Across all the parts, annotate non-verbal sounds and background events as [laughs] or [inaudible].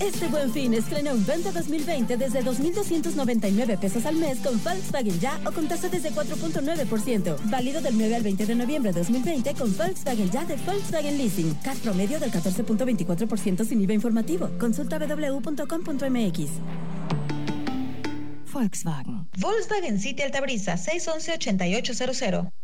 Este buen fin estrena un Venta 2020 desde 2.299 pesos al mes con Volkswagen Ya o con tasa desde 4.9%. Válido del 9 al 20 de noviembre de 2020 con Volkswagen Ya de Volkswagen Leasing. CAT promedio del 14.24% sin IVA informativo. Consulta www.com.mx. Volkswagen. Volkswagen City Altabrisa 611-8800.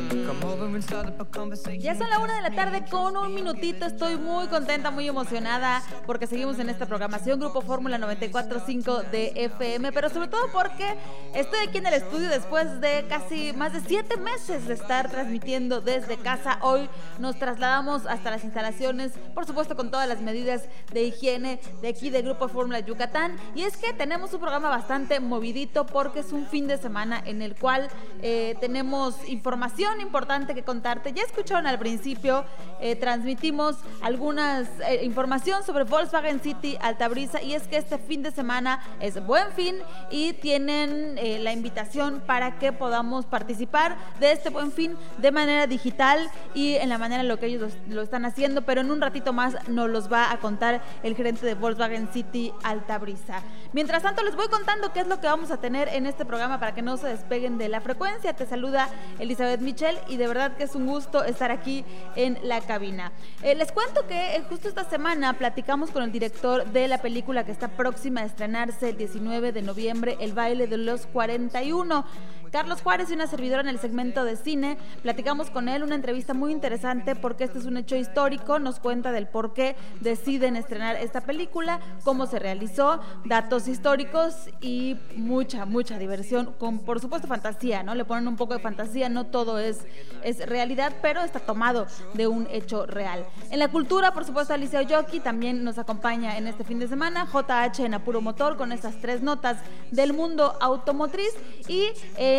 Ya son la una de la tarde con un minutito. Estoy muy contenta, muy emocionada porque seguimos en esta programación Grupo Fórmula 94.5 de FM, pero sobre todo porque estoy aquí en el estudio después de casi más de siete meses de estar transmitiendo desde casa. Hoy nos trasladamos hasta las instalaciones, por supuesto con todas las medidas de higiene de aquí de Grupo Fórmula Yucatán. Y es que tenemos un programa bastante movidito porque es un fin de semana en el cual eh, tenemos información importante que contarte. Ya escucharon al principio, eh, transmitimos algunas eh, información sobre Volkswagen City Altabrisa y es que este fin de semana es buen fin y tienen la invitación para que podamos participar de este buen fin de manera digital y en la manera en lo que ellos lo están haciendo, pero en un ratito más nos los va a contar el gerente de Volkswagen City Altabrisa. Mientras tanto, les voy contando qué es lo que vamos a tener en este programa para que no se despeguen de la frecuencia. Te saluda Elizabeth Michel y de verdad que es un gusto estar aquí en la cabina. Eh, les cuento que eh, justo esta semana platicamos con el director de la película que está próxima a estrenarse el 19 de noviembre, El baile de los 41. Carlos Juárez y una servidora en el segmento de cine. Platicamos con él una entrevista muy interesante porque este es un hecho histórico. Nos cuenta del por qué deciden estrenar esta película, cómo se realizó, datos históricos y mucha, mucha diversión. Con, por supuesto, fantasía, ¿no? Le ponen un poco de fantasía, no todo es, es realidad, pero está tomado de un hecho real. En la cultura, por supuesto, Alicia Oyoki también nos acompaña en este fin de semana. JH en Apuro Motor con estas tres notas del mundo automotriz y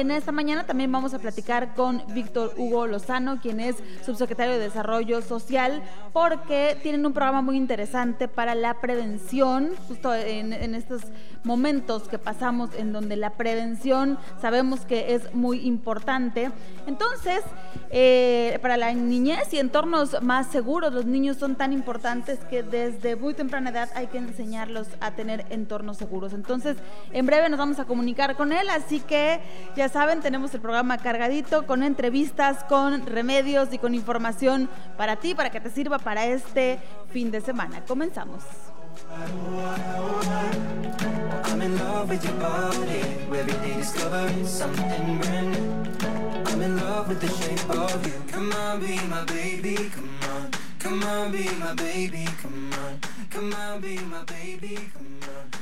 en esta mañana también vamos a platicar con Víctor Hugo Lozano, quien es subsecretario de Desarrollo Social, porque tienen un programa muy interesante para la prevención, justo en, en estos momentos que pasamos en donde la prevención sabemos que es muy importante. Entonces, eh, para la niñez y entornos más seguros, los niños son tan importantes que desde muy temprana edad hay que enseñarlos a tener entornos seguros. Entonces, en breve nos vamos a comunicar con él, así que ya saben, tenemos el programa cargadito con entrevistas, con remedios y con información para ti, para que te sirva para este fin de semana. Comenzamos. Come on, be my baby. Come on. Come on, be my baby. Come on.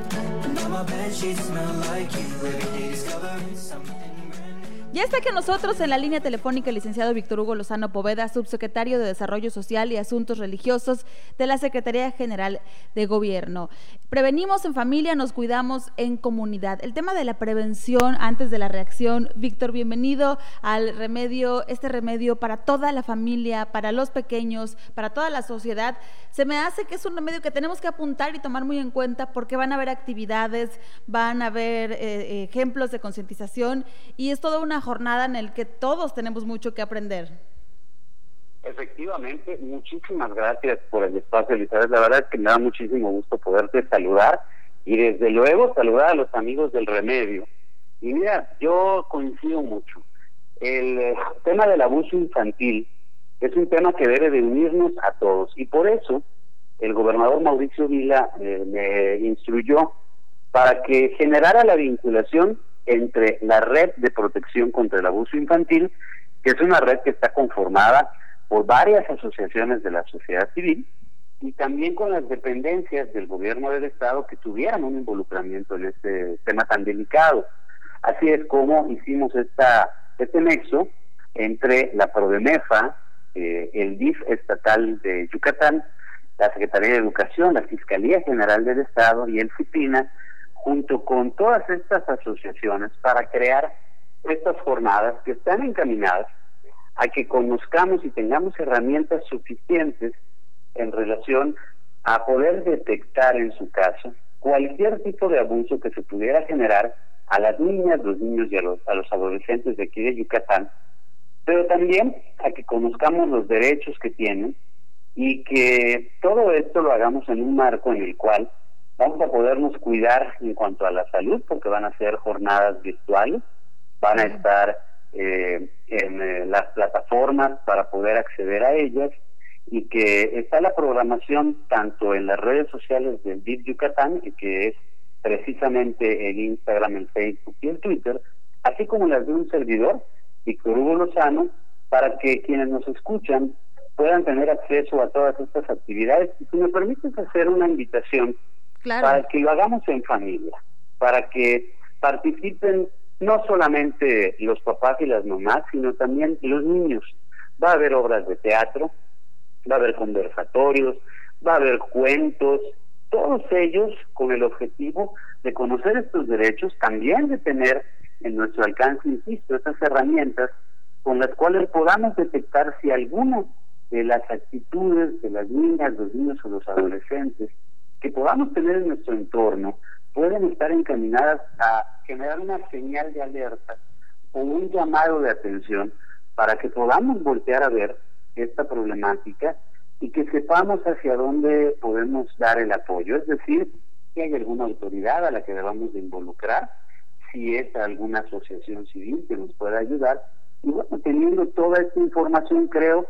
My bed sheets smell like you. Every day discovering something. Ya está que nosotros en la línea telefónica el licenciado Víctor Hugo Lozano Poveda, subsecretario de Desarrollo Social y Asuntos Religiosos de la Secretaría General de Gobierno. Prevenimos en familia, nos cuidamos en comunidad. El tema de la prevención antes de la reacción. Víctor, bienvenido al remedio, este remedio para toda la familia, para los pequeños, para toda la sociedad. Se me hace que es un remedio que tenemos que apuntar y tomar muy en cuenta porque van a haber actividades, van a haber eh, ejemplos de concientización y es toda una jornada en el que todos tenemos mucho que aprender. Efectivamente, muchísimas gracias por el espacio, Elizabeth. La verdad es que me da muchísimo gusto poderte saludar y desde luego saludar a los amigos del remedio. Y mira, yo coincido mucho. El eh, tema del abuso infantil es un tema que debe de unirnos a todos y por eso el gobernador Mauricio Vila eh, me instruyó para que generara la vinculación entre la red de protección contra el abuso infantil, que es una red que está conformada por varias asociaciones de la sociedad civil, y también con las dependencias del gobierno del Estado que tuvieran un involucramiento en este tema tan delicado. Así es como hicimos esta, este nexo entre la PRODEMEFA, eh, el DIF estatal de Yucatán, la Secretaría de Educación, la Fiscalía General del Estado y el FIPINA, junto con todas estas asociaciones para crear estas jornadas que están encaminadas a que conozcamos y tengamos herramientas suficientes en relación a poder detectar en su caso cualquier tipo de abuso que se pudiera generar a las niñas, los niños y a los, adolescentes de aquí de Yucatán, pero también a que conozcamos los derechos que tienen y que todo esto lo hagamos en un marco en el cual vamos a podernos cuidar en cuanto a la salud, porque van a ser jornadas virtuales, van a estar eh, en eh, las plataformas para poder acceder a ellas y que está la programación tanto en las redes sociales del DIF Yucatán, que es precisamente el Instagram, el Facebook y el Twitter, así como las de un servidor, Víctor Hugo Lozano, para que quienes nos escuchan puedan tener acceso a todas estas actividades. Y si me permites hacer una invitación para que lo hagamos en familia, para que participen no solamente los papás y las mamás, sino también los niños. Va a haber obras de teatro, va a haber conversatorios, va a haber cuentos, todos ellos con el objetivo de conocer estos derechos, también de tener en nuestro alcance, insisto, estas herramientas con las cuales podamos detectar si alguna de las actitudes de las niñas, los niños o los adolescentes que podamos tener en nuestro entorno pueden estar encaminadas a generar una señal de alerta o un llamado de atención para que podamos voltear a ver esta problemática y que sepamos hacia dónde podemos dar el apoyo, es decir, si hay alguna autoridad a la que debamos de involucrar, si es alguna asociación civil que nos pueda ayudar. Y bueno, teniendo toda esta información, creo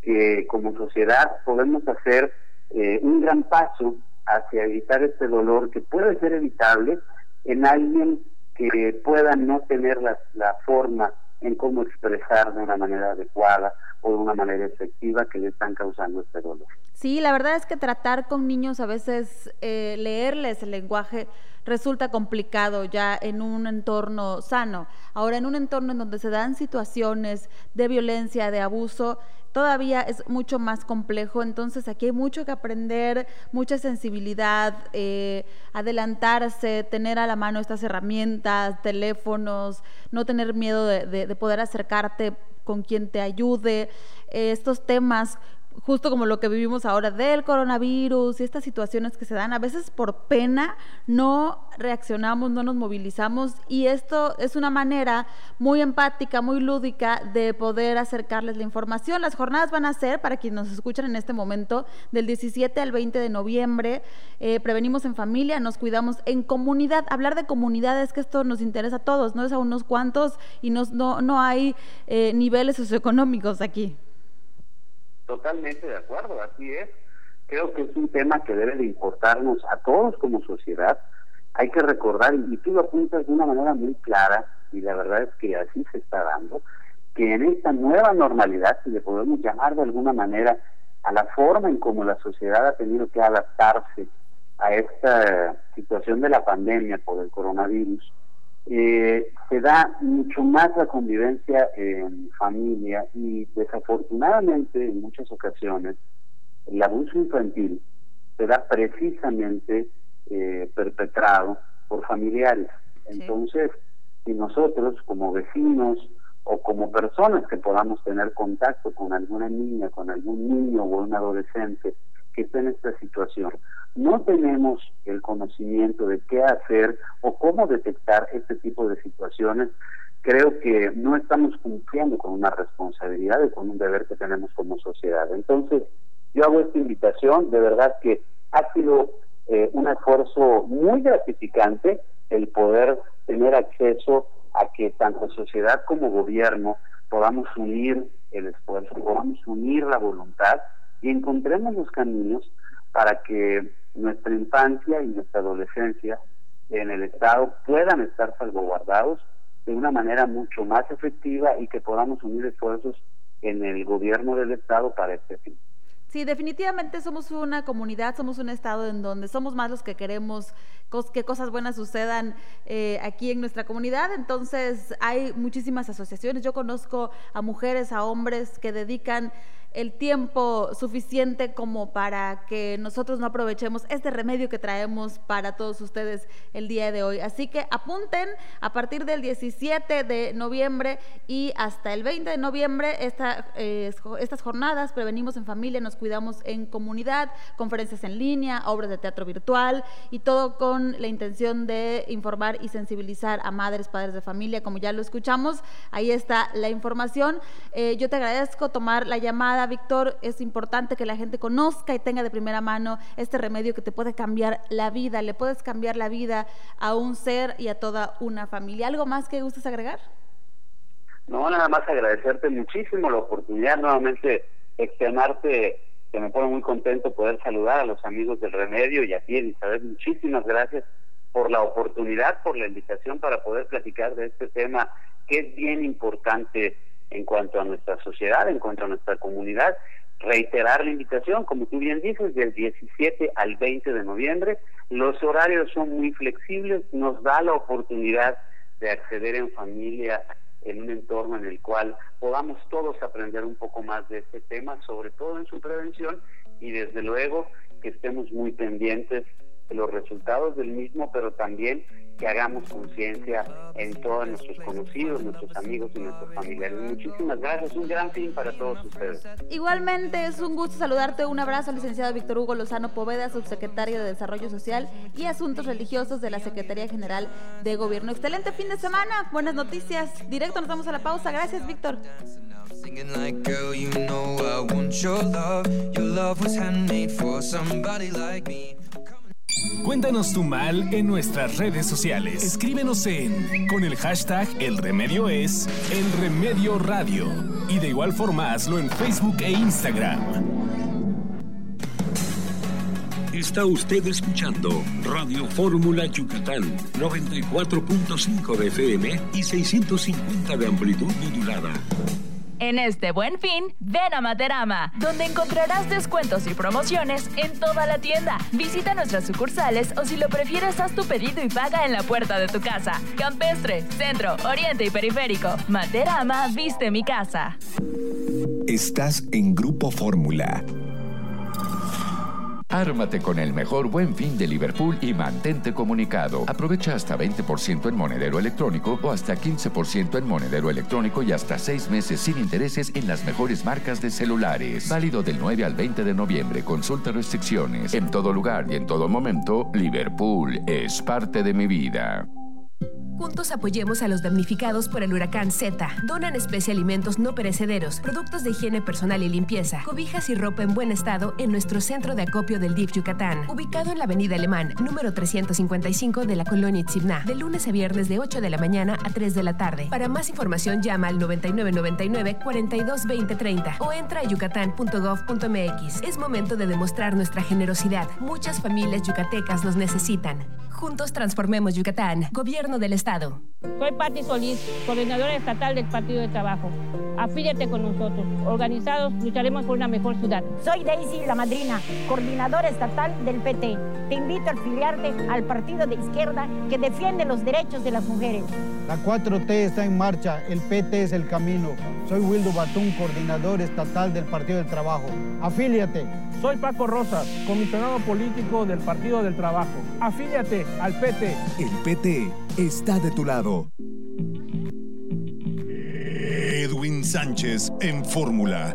que como sociedad podemos hacer eh, un gran paso hacia evitar este dolor que puede ser evitable en alguien que pueda no tener la, la forma en cómo expresar de una manera adecuada o de una manera efectiva que le están causando este dolor. Sí, la verdad es que tratar con niños a veces, eh, leerles el lenguaje resulta complicado ya en un entorno sano. Ahora, en un entorno en donde se dan situaciones de violencia, de abuso, todavía es mucho más complejo. Entonces, aquí hay mucho que aprender, mucha sensibilidad, eh, adelantarse, tener a la mano estas herramientas, teléfonos, no tener miedo de, de poder acercarte con quien te ayude. Eh, estos temas justo como lo que vivimos ahora del coronavirus y estas situaciones que se dan, a veces por pena no reaccionamos, no nos movilizamos y esto es una manera muy empática, muy lúdica de poder acercarles la información. Las jornadas van a ser, para quienes nos escuchan en este momento, del 17 al 20 de noviembre. Eh, prevenimos en familia, nos cuidamos en comunidad. Hablar de comunidad es que esto nos interesa a todos, no es a unos cuantos y no, no hay eh, niveles socioeconómicos aquí. Totalmente de acuerdo, así es. Creo que es un tema que debe de importarnos a todos como sociedad. Hay que recordar, y tú lo apuntas de una manera muy clara, y la verdad es que así se está dando, que en esta nueva normalidad, si le podemos llamar de alguna manera a la forma en cómo la sociedad ha tenido que adaptarse a esta situación de la pandemia por el coronavirus, eh, se da mucho más la convivencia en familia y desafortunadamente en muchas ocasiones el abuso infantil se da precisamente eh, perpetrado por familiares. Entonces, si nosotros como vecinos o como personas que podamos tener contacto con alguna niña, con algún niño o un adolescente que esté en esta situación, no tenemos el conocimiento de qué hacer o cómo detectar este tipo de situaciones, creo que no estamos cumpliendo con una responsabilidad y con un deber que tenemos como sociedad. Entonces, yo hago esta invitación, de verdad que ha sido eh, un esfuerzo muy gratificante el poder tener acceso a que tanto sociedad como gobierno podamos unir el esfuerzo, podamos unir la voluntad y encontremos los caminos para que nuestra infancia y nuestra adolescencia en el Estado puedan estar salvaguardados de una manera mucho más efectiva y que podamos unir esfuerzos en el gobierno del Estado para este fin. Sí, definitivamente somos una comunidad, somos un estado en donde somos más los que queremos que cosas buenas sucedan eh, aquí en nuestra comunidad. Entonces hay muchísimas asociaciones. Yo conozco a mujeres, a hombres que dedican el tiempo suficiente como para que nosotros no aprovechemos este remedio que traemos para todos ustedes el día de hoy. Así que apunten a partir del 17 de noviembre y hasta el 20 de noviembre esta, eh, estas jornadas, prevenimos en familia, nos cuidamos en comunidad, conferencias en línea, obras de teatro virtual y todo con la intención de informar y sensibilizar a madres, padres de familia, como ya lo escuchamos. Ahí está la información. Eh, yo te agradezco tomar la llamada Víctor, es importante que la gente conozca y tenga de primera mano este remedio que te puede cambiar la vida, le puedes cambiar la vida a un ser y a toda una familia. ¿Algo más que gustes agregar? No, nada más agradecerte muchísimo la oportunidad nuevamente externarte que me pone muy contento poder saludar a los amigos del remedio y a ti, Elizabeth, muchísimas gracias por la oportunidad, por la invitación para poder platicar de este tema que es bien importante en cuanto a nuestra sociedad, en cuanto a nuestra comunidad. Reiterar la invitación, como tú bien dices, del 17 al 20 de noviembre. Los horarios son muy flexibles, nos da la oportunidad de acceder en familia en un entorno en el cual podamos todos aprender un poco más de este tema, sobre todo en su prevención y desde luego que estemos muy pendientes los resultados del mismo, pero también que hagamos conciencia en todos nuestros conocidos, nuestros amigos y nuestros familiares. Muchísimas gracias, un gran fin para todos ustedes. Igualmente es un gusto saludarte, un abrazo al licenciado Víctor Hugo Lozano Poveda, subsecretario de Desarrollo Social y Asuntos Religiosos de la Secretaría General de Gobierno. Excelente fin de semana, buenas noticias. Directo nos vamos a la pausa. Gracias, Víctor. Cuéntanos tu mal en nuestras redes sociales. Escríbenos en con el hashtag El Remedio es El Remedio Radio. Y de igual forma hazlo en Facebook e Instagram. Está usted escuchando Radio Fórmula Yucatán 94.5 de FM y 650 de amplitud modulada. En este buen fin, ven a Materama, donde encontrarás descuentos y promociones en toda la tienda. Visita nuestras sucursales o si lo prefieres, haz tu pedido y paga en la puerta de tu casa. Campestre, Centro, Oriente y Periférico. Materama viste mi casa. Estás en Grupo Fórmula. Ármate con el mejor buen fin de Liverpool y mantente comunicado. Aprovecha hasta 20% en monedero electrónico o hasta 15% en monedero electrónico y hasta 6 meses sin intereses en las mejores marcas de celulares. Válido del 9 al 20 de noviembre. Consulta restricciones. En todo lugar y en todo momento, Liverpool es parte de mi vida. Juntos apoyemos a los damnificados por el huracán Z. Donan especie alimentos no perecederos, productos de higiene personal y limpieza, cobijas y ropa en buen estado en nuestro centro de acopio del DIF Yucatán, ubicado en la Avenida Alemán, número 355 de la colonia Itzibná, de lunes a viernes de 8 de la mañana a 3 de la tarde. Para más información llama al 9999 422030 o entra a yucatán.gov.mx. Es momento de demostrar nuestra generosidad. Muchas familias yucatecas nos necesitan. Juntos transformemos Yucatán. Gobierno del Estado. Soy Patti Solís, coordinadora estatal del Partido de Trabajo. Afíliate con nosotros. Organizados lucharemos por una mejor ciudad. Soy Daisy La Madrina, coordinadora estatal del PT. Te invito a afiliarte al partido de izquierda que defiende los derechos de las mujeres. La 4T está en marcha, el PT es el camino. Soy Wildo Batún, coordinador estatal del Partido del Trabajo. Afíliate. Soy Paco Rosas, comisionado político del Partido del Trabajo. Afíliate al PT. El PT está de tu lado. Edwin Sánchez en Fórmula.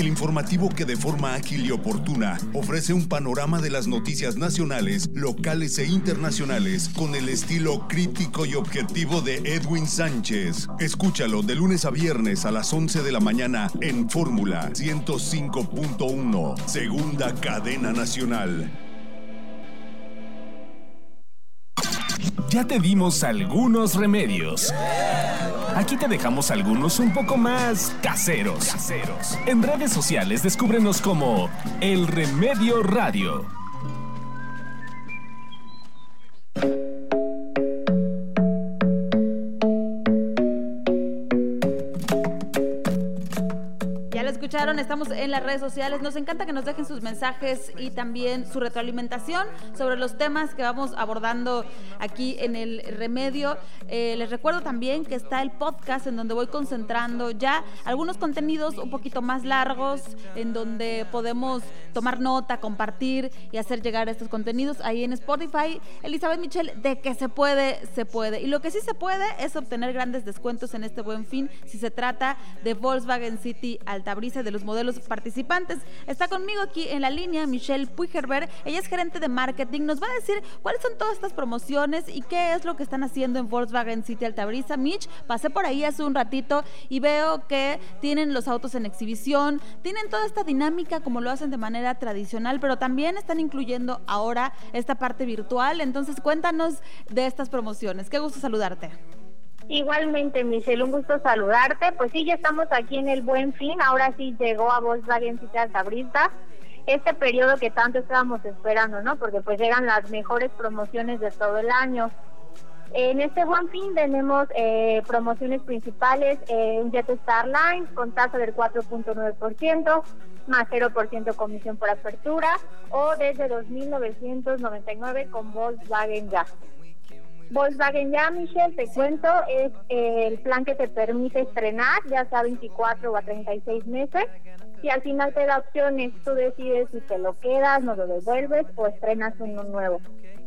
El informativo que de forma ágil y oportuna ofrece un panorama de las noticias nacionales, locales e internacionales con el estilo crítico y objetivo de Edwin Sánchez. Escúchalo de lunes a viernes a las 11 de la mañana en Fórmula 105.1, segunda cadena nacional. Ya te dimos algunos remedios. Aquí te dejamos algunos un poco más caseros. caseros. En redes sociales descúbrenos como El Remedio Radio. Estamos en las redes sociales. Nos encanta que nos dejen sus mensajes y también su retroalimentación sobre los temas que vamos abordando aquí en el remedio. Eh, les recuerdo también que está el podcast en donde voy concentrando ya algunos contenidos un poquito más largos, en donde podemos tomar nota, compartir y hacer llegar estos contenidos ahí en Spotify. Elizabeth Michelle, de que se puede, se puede. Y lo que sí se puede es obtener grandes descuentos en este buen fin si se trata de Volkswagen City Altabrisa de los modelos participantes. Está conmigo aquí en la línea Michelle Puigerberg. Ella es gerente de marketing. Nos va a decir cuáles son todas estas promociones y qué es lo que están haciendo en Volkswagen City Altabrisa. Mitch, pasé por ahí hace un ratito y veo que tienen los autos en exhibición, tienen toda esta dinámica como lo hacen de manera tradicional, pero también están incluyendo ahora esta parte virtual. Entonces, cuéntanos de estas promociones. Qué gusto saludarte. Igualmente, Michelle, un gusto saludarte. Pues sí, ya estamos aquí en el Buen Fin. Ahora sí llegó a Volkswagen City Altabrista este periodo que tanto estábamos esperando, ¿no? Porque pues llegan las mejores promociones de todo el año. En este Buen Fin tenemos eh, promociones principales, eh, un Jet Starline con tasa del 4.9%, más 0% comisión por apertura, o desde 2.999 con Volkswagen Ya. Volkswagen ya, Michelle, te cuento, es eh, el plan que te permite estrenar, ya sea 24 o a 36 meses. Y al final te da opciones, tú decides si te lo quedas, no lo devuelves o estrenas uno nuevo.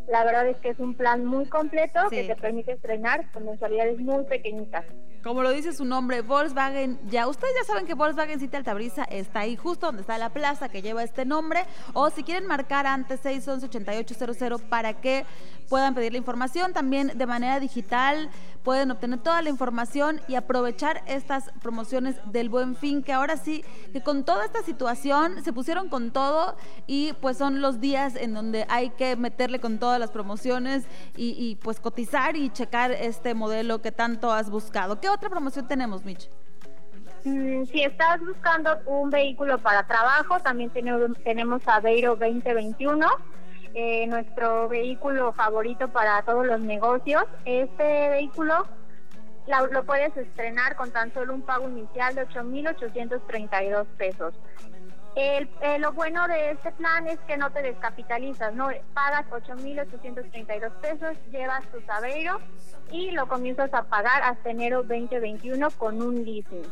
La verdad es que es un plan muy completo que te permite estrenar con mensualidades muy pequeñitas. Como lo dice su nombre, Volkswagen, ya ustedes ya saben que Volkswagen City Altabrisa está ahí justo donde está la plaza que lleva este nombre. O si quieren marcar antes 611 8800 para que puedan pedir la información también de manera digital, pueden obtener toda la información y aprovechar estas promociones del Buen Fin, que ahora sí, que con toda esta situación se pusieron con todo y pues son los días en donde hay que meterle con todas las promociones y, y pues cotizar y checar este modelo que tanto has buscado. ¿Qué otra promoción tenemos, Mitch? Mm, si estás buscando un vehículo para trabajo, también tenemos, tenemos Aveiro 2021, eh, nuestro vehículo favorito para todos los negocios. Este vehículo lo puedes estrenar con tan solo un pago inicial de 8.832 pesos. El, eh, lo bueno de este plan es que no te descapitalizas, no pagas 8.832 pesos, llevas tu Sabeiro y lo comienzas a pagar hasta enero 2021 con un leasing.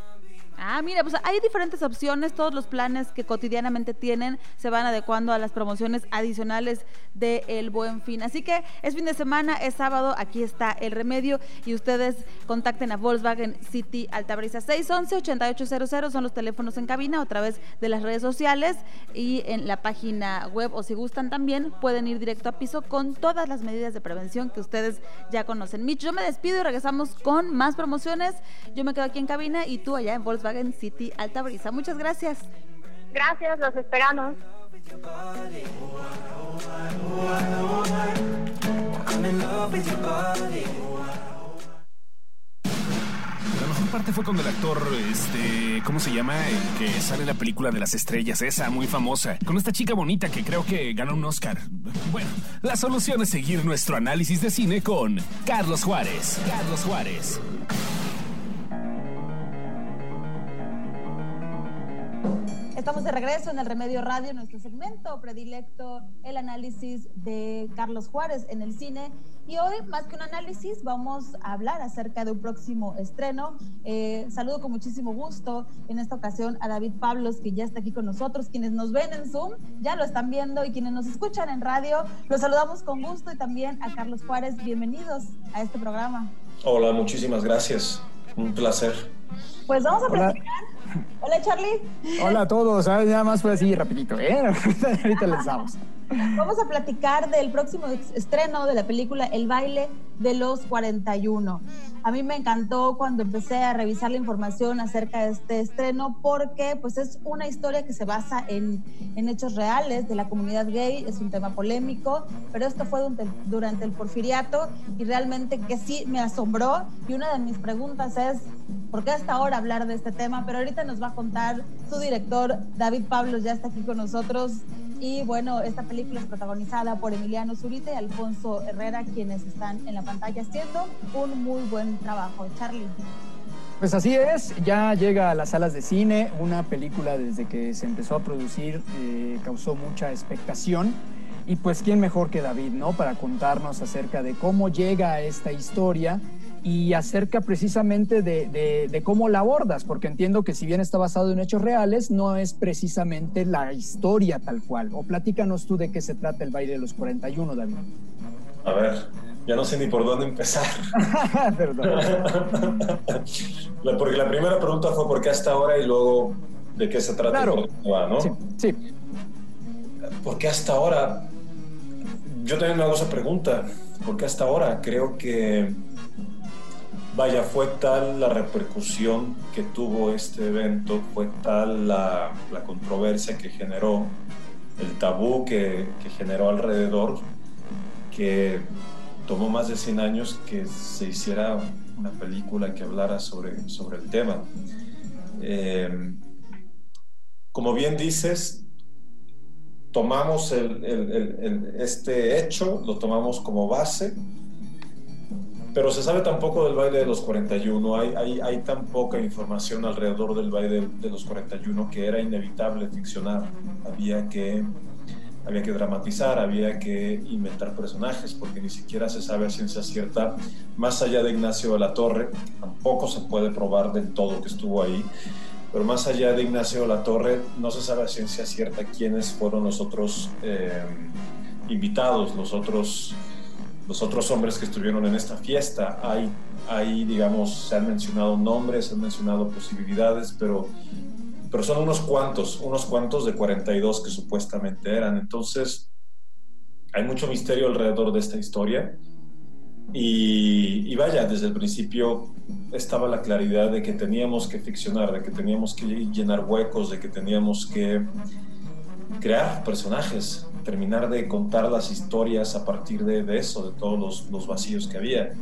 Ah, mira, pues hay diferentes opciones, todos los planes que cotidianamente tienen se van adecuando a las promociones adicionales de El Buen Fin. Así que es fin de semana, es sábado, aquí está el remedio y ustedes contacten a Volkswagen City Altabrisa 611-8800, son los teléfonos en cabina, otra vez de las redes sociales y en la página web o si gustan también pueden ir directo a piso con todas las medidas de prevención que ustedes ya conocen. Mitch, yo me despido y regresamos con más promociones. Yo me quedo aquí en cabina y tú allá en Volkswagen Volkswagen City Alta Brisa. Muchas gracias. Gracias, los esperamos. La mejor parte fue cuando el actor, este, ¿cómo se llama? El que sale en la película de las estrellas, esa muy famosa, con esta chica bonita que creo que ganó un Oscar. Bueno, la solución es seguir nuestro análisis de cine con Carlos Juárez. Carlos Juárez. Estamos de regreso en el Remedio Radio, nuestro segmento predilecto, el análisis de Carlos Juárez en el cine. Y hoy, más que un análisis, vamos a hablar acerca de un próximo estreno. Eh, saludo con muchísimo gusto en esta ocasión a David Pablos, que ya está aquí con nosotros. Quienes nos ven en Zoom ya lo están viendo y quienes nos escuchan en radio, los saludamos con gusto. Y también a Carlos Juárez, bienvenidos a este programa. Hola, muchísimas gracias. Un placer. Pues vamos a platicar Hola, Charlie. Hola a todos. Ya más fue así rapidito, ¿eh? [laughs] Ahorita les damos. Vamos a platicar del próximo estreno de la película El baile de los 41. A mí me encantó cuando empecé a revisar la información acerca de este estreno porque pues es una historia que se basa en, en hechos reales de la comunidad gay, es un tema polémico, pero esto fue durante el porfiriato y realmente que sí me asombró y una de mis preguntas es, ¿por qué hasta ahora hablar de este tema? Pero ahorita nos va a contar su director, David Pablos, ya está aquí con nosotros y bueno, esta película es protagonizada por Emiliano Zurita y Alfonso Herrera, quienes están en la pantalla haciendo un muy buen trabajo. Charlie. Pues así es, ya llega a las salas de cine, una película desde que se empezó a producir eh, causó mucha expectación y pues quién mejor que David, ¿no? Para contarnos acerca de cómo llega a esta historia y acerca precisamente de, de, cómo la abordas, porque entiendo que si bien está basado en hechos reales, no es precisamente la historia tal cual. O platícanos tú de qué se trata el baile de los 41, David. A ver, ya no sé ni por dónde empezar. [laughs] Perdón. [laughs] porque la primera pregunta fue por qué hasta ahora y luego de qué se trata claro. ¿no? Sí, sí. ¿Por qué hasta ahora? Yo también me hago esa pregunta. ¿Por qué hasta ahora? Creo que, vaya, fue tal la repercusión que tuvo este evento, fue tal la, controversia que generó, el tabú que, generó alrededor, que tomó más de 100 años que se hiciera una película que hablara sobre, sobre el tema. Eh, como bien dices, tomamos este hecho, lo tomamos como base, pero se sabe tan poco del baile de los 41, hay, hay, hay tan poca información alrededor del baile de los 41 que era inevitable ficcionar. Había que había que dramatizar, había que inventar personajes, porque ni siquiera se sabe a ciencia cierta, más allá de Ignacio de la Torre, tampoco se puede probar del todo que estuvo ahí, pero más allá de Ignacio de la Torre, no se sabe a ciencia cierta quiénes fueron los otros eh, invitados, los otros, los otros hombres que estuvieron en esta fiesta. Hay, hay, digamos, se han mencionado nombres, se han mencionado posibilidades, pero pero son unos cuantos, unos cuantos de 42 que supuestamente eran. Entonces, hay mucho misterio alrededor de esta historia. Y, vaya, desde el principio estaba la claridad de que teníamos que ficcionar, de que teníamos que llenar huecos, de que teníamos que crear personajes, terminar de contar las historias a partir de, eso, de todos los, los vacíos que había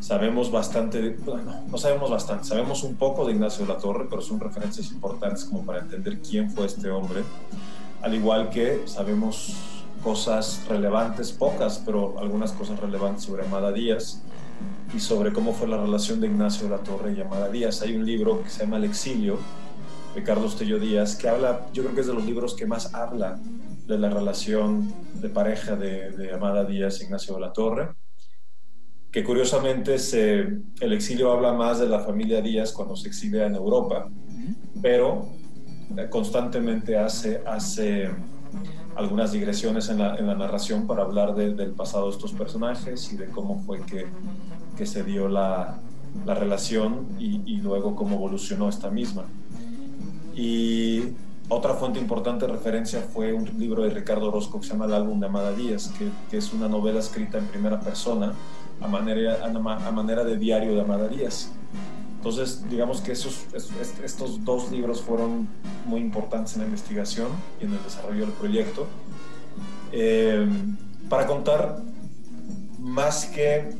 sabemos bastante, bueno, no sabemos bastante, sabemos un poco de Ignacio de la Torre, pero son referencias importantes como para entender quién fue este hombre, al igual que sabemos cosas relevantes, pocas, pero algunas cosas relevantes sobre Amada Díaz y sobre cómo fue la relación de Ignacio de la Torre y Amada Díaz. Hay un libro que se llama El exilio de Carlos Tello Díaz que habla, yo creo que es de los libros que más habla de la relación de pareja de, de Amada Díaz Ignacio de la Torre que curiosamente se, el exilio habla más de la familia Díaz cuando se exilia en Europa, pero eh, constantemente hace, hace algunas digresiones en la, en la narración para hablar del pasado de estos personajes y de cómo fue que, que se dio la, la relación y, y, luego cómo evolucionó esta misma. Y otra fuente importante de referencia fue un libro de Ricardo Orozco que se llama El álbum de Amada Díaz, que, que es una novela escrita en primera persona a manera, a, manera de diario de Amada Díaz. Entonces, digamos que esos, estos dos libros fueron muy importantes en la investigación y en el desarrollo del proyecto. Eh, para contar más que,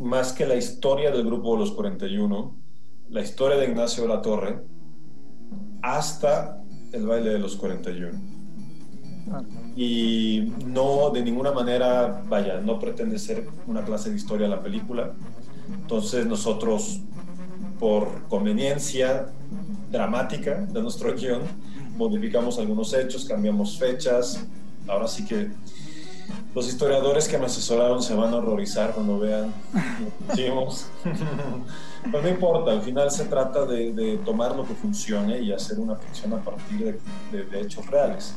más que la historia del grupo de los 41, la historia de Ignacio de la Torre, hasta el baile de los 41 y no de ninguna manera, vaya, no pretende ser una clase de historia la película. Entonces nosotros, por conveniencia dramática de nuestro guion, modificamos algunos hechos, cambiamos fechas. Ahora sí que los historiadores que me asesoraron se van a horrorizar cuando vean lo que hicimos. [laughs] Pero no importa, al final se trata de, tomar lo que funcione y hacer una ficción a partir de, de hechos reales.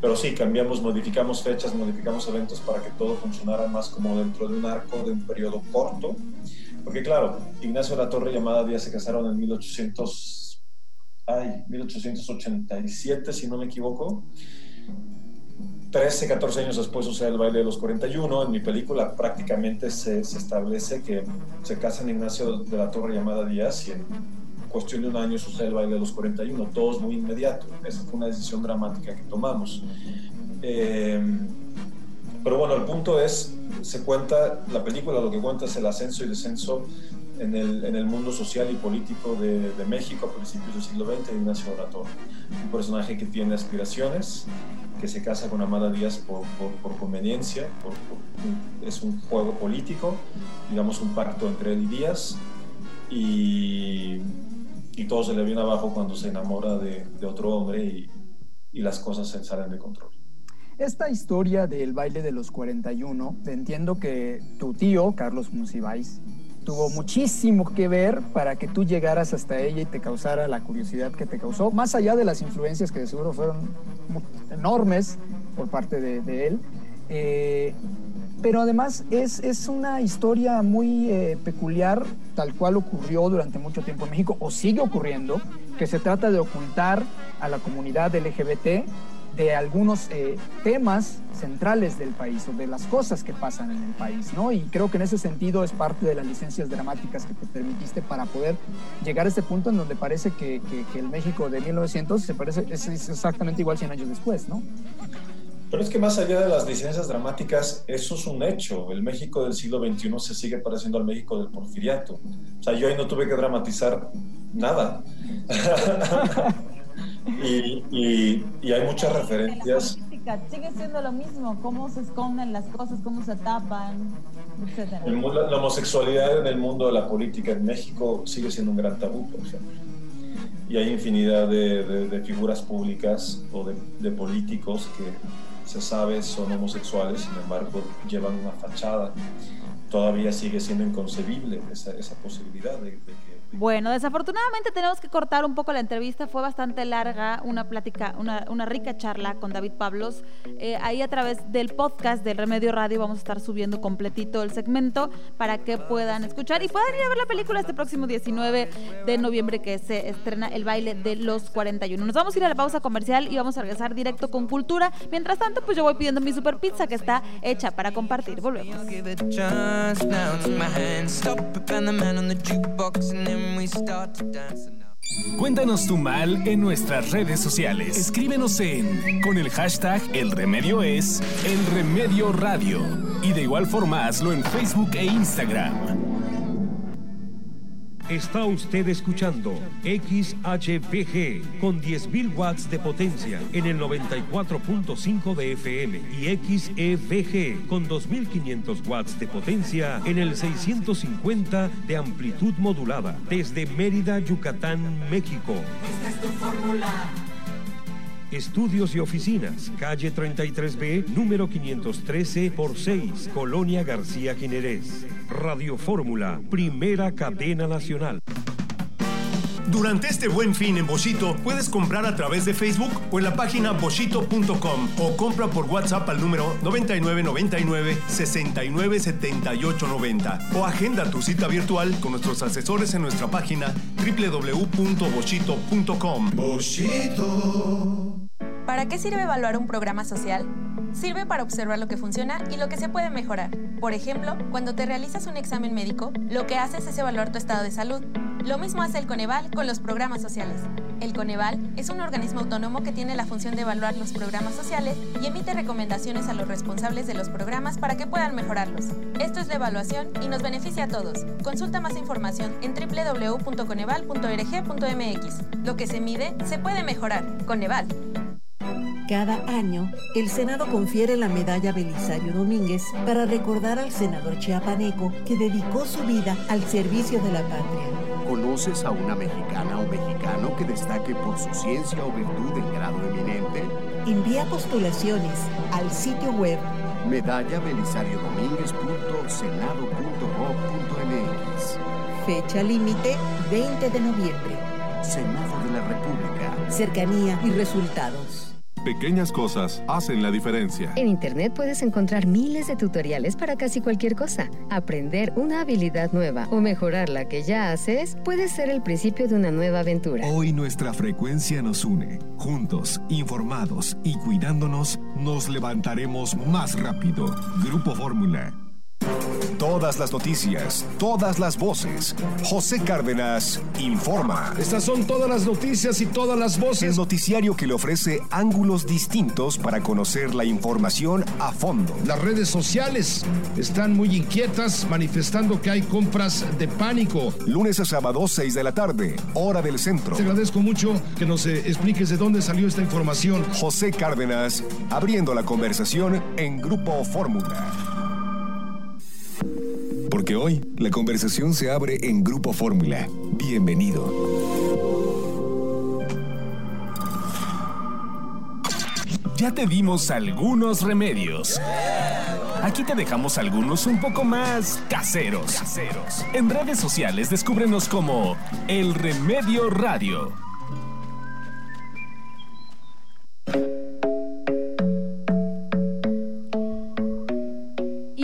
Pero sí, cambiamos, modificamos fechas, modificamos eventos para que todo funcionara más como dentro de un arco de un periodo corto. Porque claro, Ignacio de la Torre y Amada Díaz se casaron en 1800, ay, 1887, si no me equivoco. 13, 14 años después sucede el baile de los 41. En mi película prácticamente se, se establece que se casan Ignacio de la Torre y Amada Díaz y en cuestión de un año sucede el baile de los 41, todos muy inmediato. Esa fue una decisión dramática que tomamos. Eh, pero bueno, el punto es, se cuenta, la película lo que cuenta es el ascenso y descenso en el, en el mundo social y político de, de, México a principios del siglo XX de Ignacio Orator. Un personaje que tiene aspiraciones, que se casa con Amada Díaz por, por, por conveniencia, por, es un juego político, digamos un pacto entre él y Díaz, y, y todo se le viene abajo cuando se enamora de, de otro hombre y, y las cosas se salen de control. Esta historia del baile de los 41, entiendo que tu tío, Carlos Musibais, tuvo muchísimo que ver para que tú llegaras hasta ella y te causara la curiosidad que te causó, más allá de las influencias que de seguro fueron enormes por parte de, él. Eh, pero además es, es, una historia muy eh, peculiar, tal cual ocurrió durante mucho tiempo en México, o sigue ocurriendo, que se trata de ocultar a la comunidad LGBT de algunos eh, temas centrales del país o de las cosas que pasan en el país, ¿no? Y creo que en ese sentido es parte de las licencias dramáticas que te permitiste para poder llegar a este punto en donde parece que, que, que el México de 1900 se parece, es, es exactamente igual 100 años después, ¿no? Pero es que más allá de las licencias dramáticas, eso es un hecho. El México del siglo XXI se sigue pareciendo al México del porfiriato. O sea, yo ahí no tuve que dramatizar nada. [laughs] y, y, y, hay muchas referencias. Sigue siendo lo mismo, cómo se esconden las cosas, cómo se tapan, etc. El, la, la, homosexualidad en el mundo de la política en México sigue siendo un gran tabú, por ejemplo. Y hay infinidad de, de, de figuras públicas o de, de políticos que se sabe son homosexuales, sin embargo llevan una fachada. Todavía sigue siendo inconcebible esa, esa posibilidad de, de bueno, desafortunadamente tenemos que cortar un poco la entrevista, fue bastante larga, una plática, una, una rica charla con David Pablos. Eh, ahí a través del podcast del Remedio Radio vamos a estar subiendo completito el segmento para que puedan escuchar y puedan ir a ver la película este próximo 19 de noviembre que se estrena El baile de los 41. Nos vamos a ir a la pausa comercial y vamos a regresar directo con cultura. Mientras tanto, pues yo voy pidiendo mi super pizza que está hecha para compartir. Volvemos. Cuéntanos tu mal en nuestras redes sociales. Escríbenos en con el hashtag El Remedio es El Remedio Radio. Y de igual forma hazlo en Facebook e Instagram. Está usted escuchando XHPG con 10.000 watts de potencia en el 94.5 de FM y XEVG con 2.500 watts de potencia en el 650 de amplitud modulada desde Mérida, Yucatán, México. Esta es tu fórmula. Estudios y oficinas, calle 33B, número 513 por 6, Colonia García Jiménez. Radio Fórmula, primera cadena nacional. Durante este buen fin en Boschito puedes comprar a través de Facebook o en la página boschito.com o compra por WhatsApp al número 9999 697890 o agenda tu cita virtual con nuestros asesores en nuestra página www.boschito.com. Boschito. ¿Para qué sirve evaluar un programa social? Sirve para observar lo que funciona y lo que se puede mejorar. Por ejemplo, cuando te realizas un examen médico, lo que haces es evaluar tu estado de salud. Lo mismo hace el Coneval con los programas sociales. El Coneval es un organismo autónomo que tiene la función de evaluar los programas sociales y emite recomendaciones a los responsables de los programas para que puedan mejorarlos. Esto es la evaluación y nos beneficia a todos. Consulta más información en www.coneval.org.mx. Lo que se mide se puede mejorar. Coneval. Cada año, el Senado confiere la medalla Belisario Domínguez para recordar al senador chiapaneco que dedicó su vida al servicio de la patria. ¿Conoces a una mexicana o mexicano que destaque por su ciencia o virtud en grado eminente? Envía postulaciones al sitio web medalla Belisario Domínguez.senado.gov.mx. Fecha límite 20 de noviembre. Senado de la República. Cercanía y resultados. Pequeñas cosas hacen la diferencia. En Internet puedes encontrar miles de tutoriales para casi cualquier cosa. Aprender una habilidad nueva o mejorar la que ya haces puede ser el principio de una nueva aventura. Hoy nuestra frecuencia nos une. Juntos, informados y cuidándonos, nos levantaremos más rápido. Grupo Fórmula. Todas las noticias, todas las voces. José Cárdenas informa. Estas son todas las noticias y todas las voces. El noticiario que le ofrece ángulos distintos para conocer la información a fondo. Las redes sociales están muy inquietas manifestando que hay compras de pánico. Lunes a sábado, 6 de la tarde, hora del centro. Te agradezco mucho que nos eh, expliques de dónde salió esta información. José Cárdenas, abriendo la conversación en Grupo Fórmula. Porque hoy la conversación se abre en Grupo Fórmula. Bienvenido. Ya te dimos algunos remedios. Aquí te dejamos algunos un poco más caseros. caseros. En redes sociales descúbrenos como El Remedio Radio.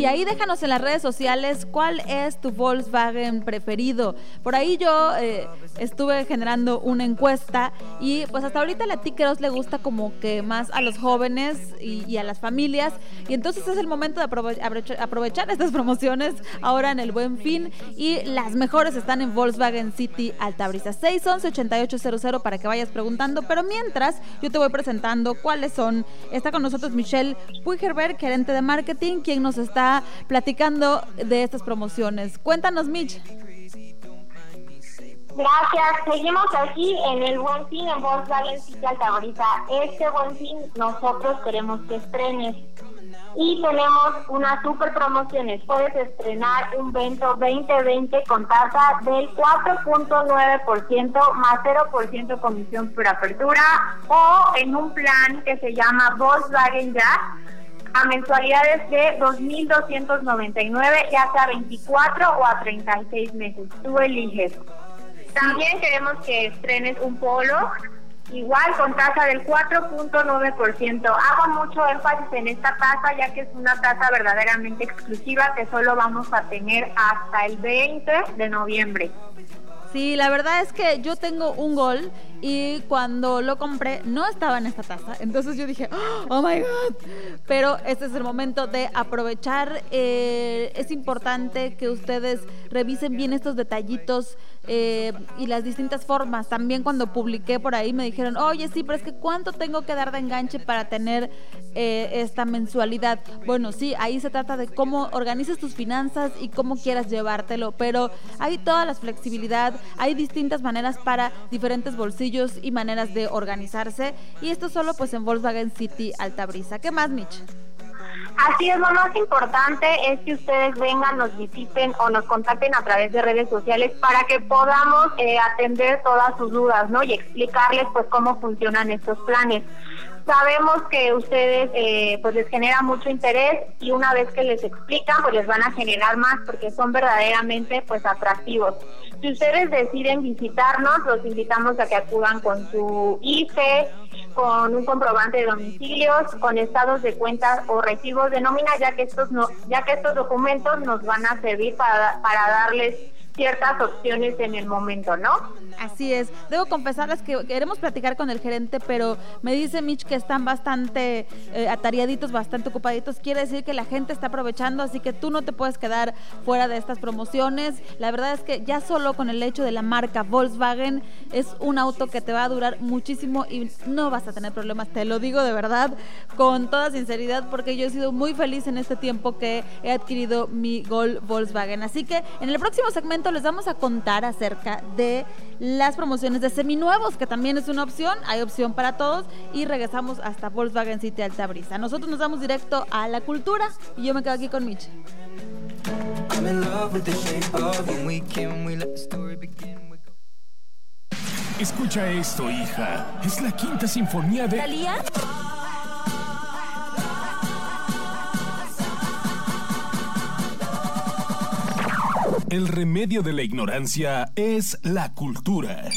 Y ahí déjanos en las redes sociales cuál es tu Volkswagen preferido. Por ahí yo eh, estuve generando una encuesta y pues hasta ahorita la Tickeros le gusta como que más a los jóvenes y, a las familias. Y entonces es el momento de aprovechar estas promociones ahora en el Buen Fin. Y las mejores están en Volkswagen City Altabrisa. 611-8800 para que vayas preguntando. Pero mientras yo te voy presentando cuáles son. Está con nosotros Michelle Puigerberg, gerente de marketing, quien nos está platicando de estas promociones. Cuéntanos, Mitch. Gracias. Seguimos aquí en el Buen Fin en Volkswagen City Altabrisa. Este Buen Fin nosotros queremos que estrenes. Y tenemos unas super promociones. Puedes estrenar un Vento 2020 con tasa del 4.9% más 0% comisión por apertura o en un plan que se llama Volkswagen Ya a mensualidades de 2.299, ya sea 24 o a 36 meses. Tú eliges. También queremos que estrenes un polo, igual con tasa del 4.9%. Hago mucho énfasis en esta tasa, ya que es una tasa verdaderamente exclusiva que solo vamos a tener hasta el 20 de noviembre. Sí, la verdad es que yo tengo un gol y cuando lo compré no estaba en esta taza. Entonces yo dije, oh my god. Pero este es el momento de aprovechar. Eh, es importante que ustedes revisen bien estos detallitos eh, y las distintas formas. También cuando publiqué por ahí me dijeron, oye, sí, pero es que ¿cuánto tengo que dar de enganche para tener eh, esta mensualidad? Bueno, sí, ahí se trata de cómo organizas tus finanzas y cómo quieras llevártelo, pero hay toda la flexibilidad, hay distintas maneras para diferentes bolsillos y maneras de organizarse y esto solo pues en Volkswagen City Altabrisa. ¿Qué más, Mitch? Así es, lo más importante es que ustedes vengan, nos visiten o nos contacten a través de redes sociales para que podamos eh, atender todas sus dudas, ¿no? Y explicarles pues cómo funcionan estos planes. Sabemos que ustedes eh, pues les genera mucho interés y una vez que les explican pues les van a generar más porque son verdaderamente pues atractivos. Si ustedes deciden visitarnos, los invitamos a que acudan con su IFE, con un comprobante de domicilios, con estados de cuentas o recibos de nómina, ya que estos no, ya que estos documentos nos van a servir para, para darles ciertas opciones en el momento, ¿no? Así es. Debo confesarles que queremos platicar con el gerente, pero me dice Mitch que están bastante eh, atariaditos, bastante ocupaditos. Quiere decir que la gente está aprovechando, así que tú no te puedes quedar fuera de estas promociones. La verdad es que ya solo con el hecho de la marca Volkswagen es un auto que te va a durar muchísimo y no vas a tener problemas. Te lo digo de verdad, con toda sinceridad, porque yo he sido muy feliz en este tiempo que he adquirido mi Gol Volkswagen. Así que en el próximo segmento les vamos a contar acerca de las promociones de seminuevos, que también es una opción, hay opción para todos, y regresamos hasta Volkswagen City Alta Brisa. Nosotros nos vamos directo a la cultura y yo me quedo aquí con Mitch. Escucha esto, hija. Es la quinta sinfonía de... ¿Talía? El remedio de la ignorancia es la cultura.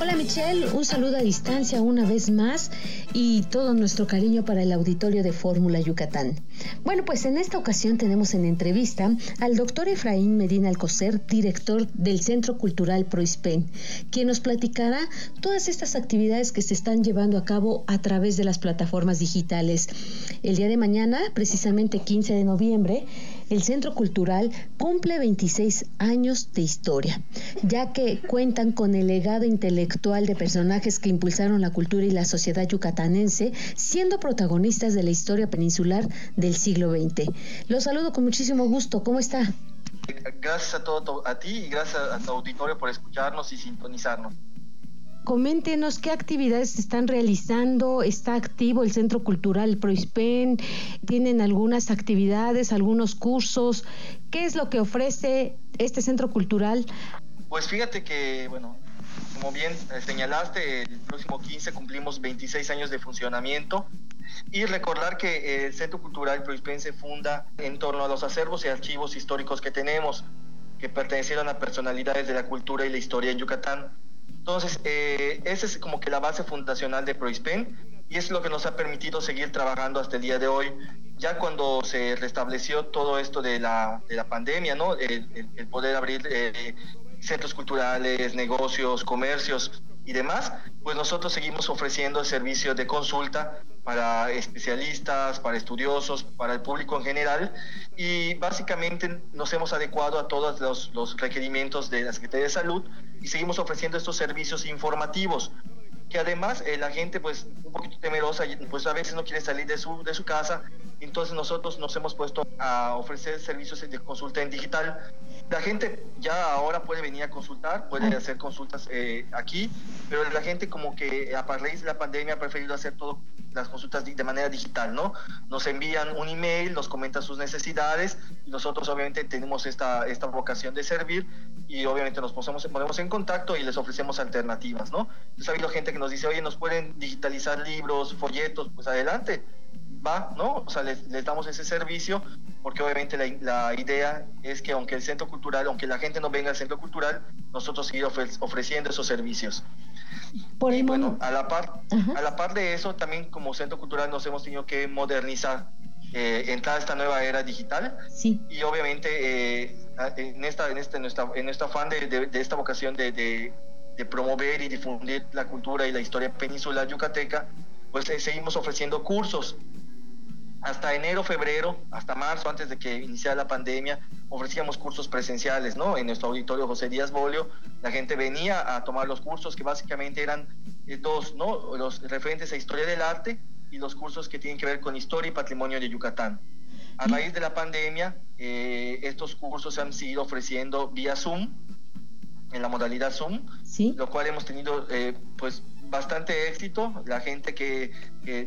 Hola Michelle, un saludo a distancia una vez más y todo nuestro cariño para el auditorio de Fórmula Yucatán. Bueno, pues en esta ocasión tenemos en entrevista al doctor Efraín Medina Alcocer, director del Centro Cultural Proispen, quien nos platicará todas estas actividades que se están llevando a cabo a través de las plataformas digitales. El día de mañana, precisamente 15 de noviembre, el Centro Cultural cumple 26 años de historia, ya que cuentan con el legado intelectual de personajes que impulsaron la cultura y la sociedad yucatanense, siendo protagonistas de la historia peninsular del siglo XX. Los saludo con muchísimo gusto. ¿Cómo está? Gracias a, todo, a ti y gracias a tu auditorio por escucharnos y sintonizarnos. Coméntenos qué actividades se están realizando, está activo el Centro Cultural Proispen, tienen algunas actividades, algunos cursos, ¿qué es lo que ofrece este Centro Cultural? Pues fíjate que, bueno, como bien eh, señalaste, el próximo 15 cumplimos 26 años de funcionamiento y recordar que el Centro Cultural Proispen se funda en torno a los acervos y archivos históricos que tenemos, que pertenecieron a personalidades de la cultura y la historia en Yucatán. Entonces, eh, esa es como que la base fundacional de Proispen y es lo que nos ha permitido seguir trabajando hasta el día de hoy. Ya cuando se restableció todo esto de la, de la pandemia, ¿no? El, poder abrir eh, centros culturales, negocios, comercios y demás, pues nosotros seguimos ofreciendo el servicio de consulta para especialistas, para estudiosos, para el público en general y básicamente nos hemos adecuado a todos los, requerimientos de la Secretaría de Salud y seguimos ofreciendo estos servicios informativos que además la gente pues un poquito temerosa pues a veces no quiere salir de su, de su casa entonces nosotros nos hemos puesto a ofrecer servicios de consulta en digital la gente ya ahora puede venir a consultar, puede hacer consultas eh, aquí, pero la gente como que a raíz de la pandemia ha preferido hacer todo las consultas de manera digital, ¿no? Nos envían un email, nos comentan sus necesidades, y nosotros obviamente tenemos esta, esta vocación de servir y obviamente nos ponemos, ponemos en contacto y les ofrecemos alternativas, ¿no? Entonces ha habido gente que nos dice, oye, ¿nos pueden digitalizar libros, folletos? Pues adelante, va, ¿no? O sea, les, les damos ese servicio porque obviamente la, la, idea es que aunque el centro cultural, aunque la gente no venga al centro cultural, nosotros seguir ofreciendo esos servicios. Por y bueno, a la, par, a la par de eso, también como centro cultural nos hemos tenido que modernizar, eh, entrar a esta nueva era digital. Sí. Y obviamente eh, en, esta, en, este, en, nuestra, en nuestro afán de, de, esta vocación de, de, de, promover y difundir la cultura y la historia peninsular yucateca, pues eh, seguimos ofreciendo cursos hasta enero, febrero, hasta marzo, antes de que iniciara la pandemia, ofrecíamos cursos presenciales, ¿no? En nuestro auditorio José Díaz Bolio, la gente venía a tomar los cursos que básicamente eran eh, dos, ¿no? Los referentes a historia del arte y los cursos que tienen que ver con historia y patrimonio de Yucatán. A raíz de la pandemia, eh, estos cursos se han seguido ofreciendo vía Zoom, en la modalidad Zoom, ¿Sí? lo cual hemos tenido, eh, pues, bastante éxito. La gente que,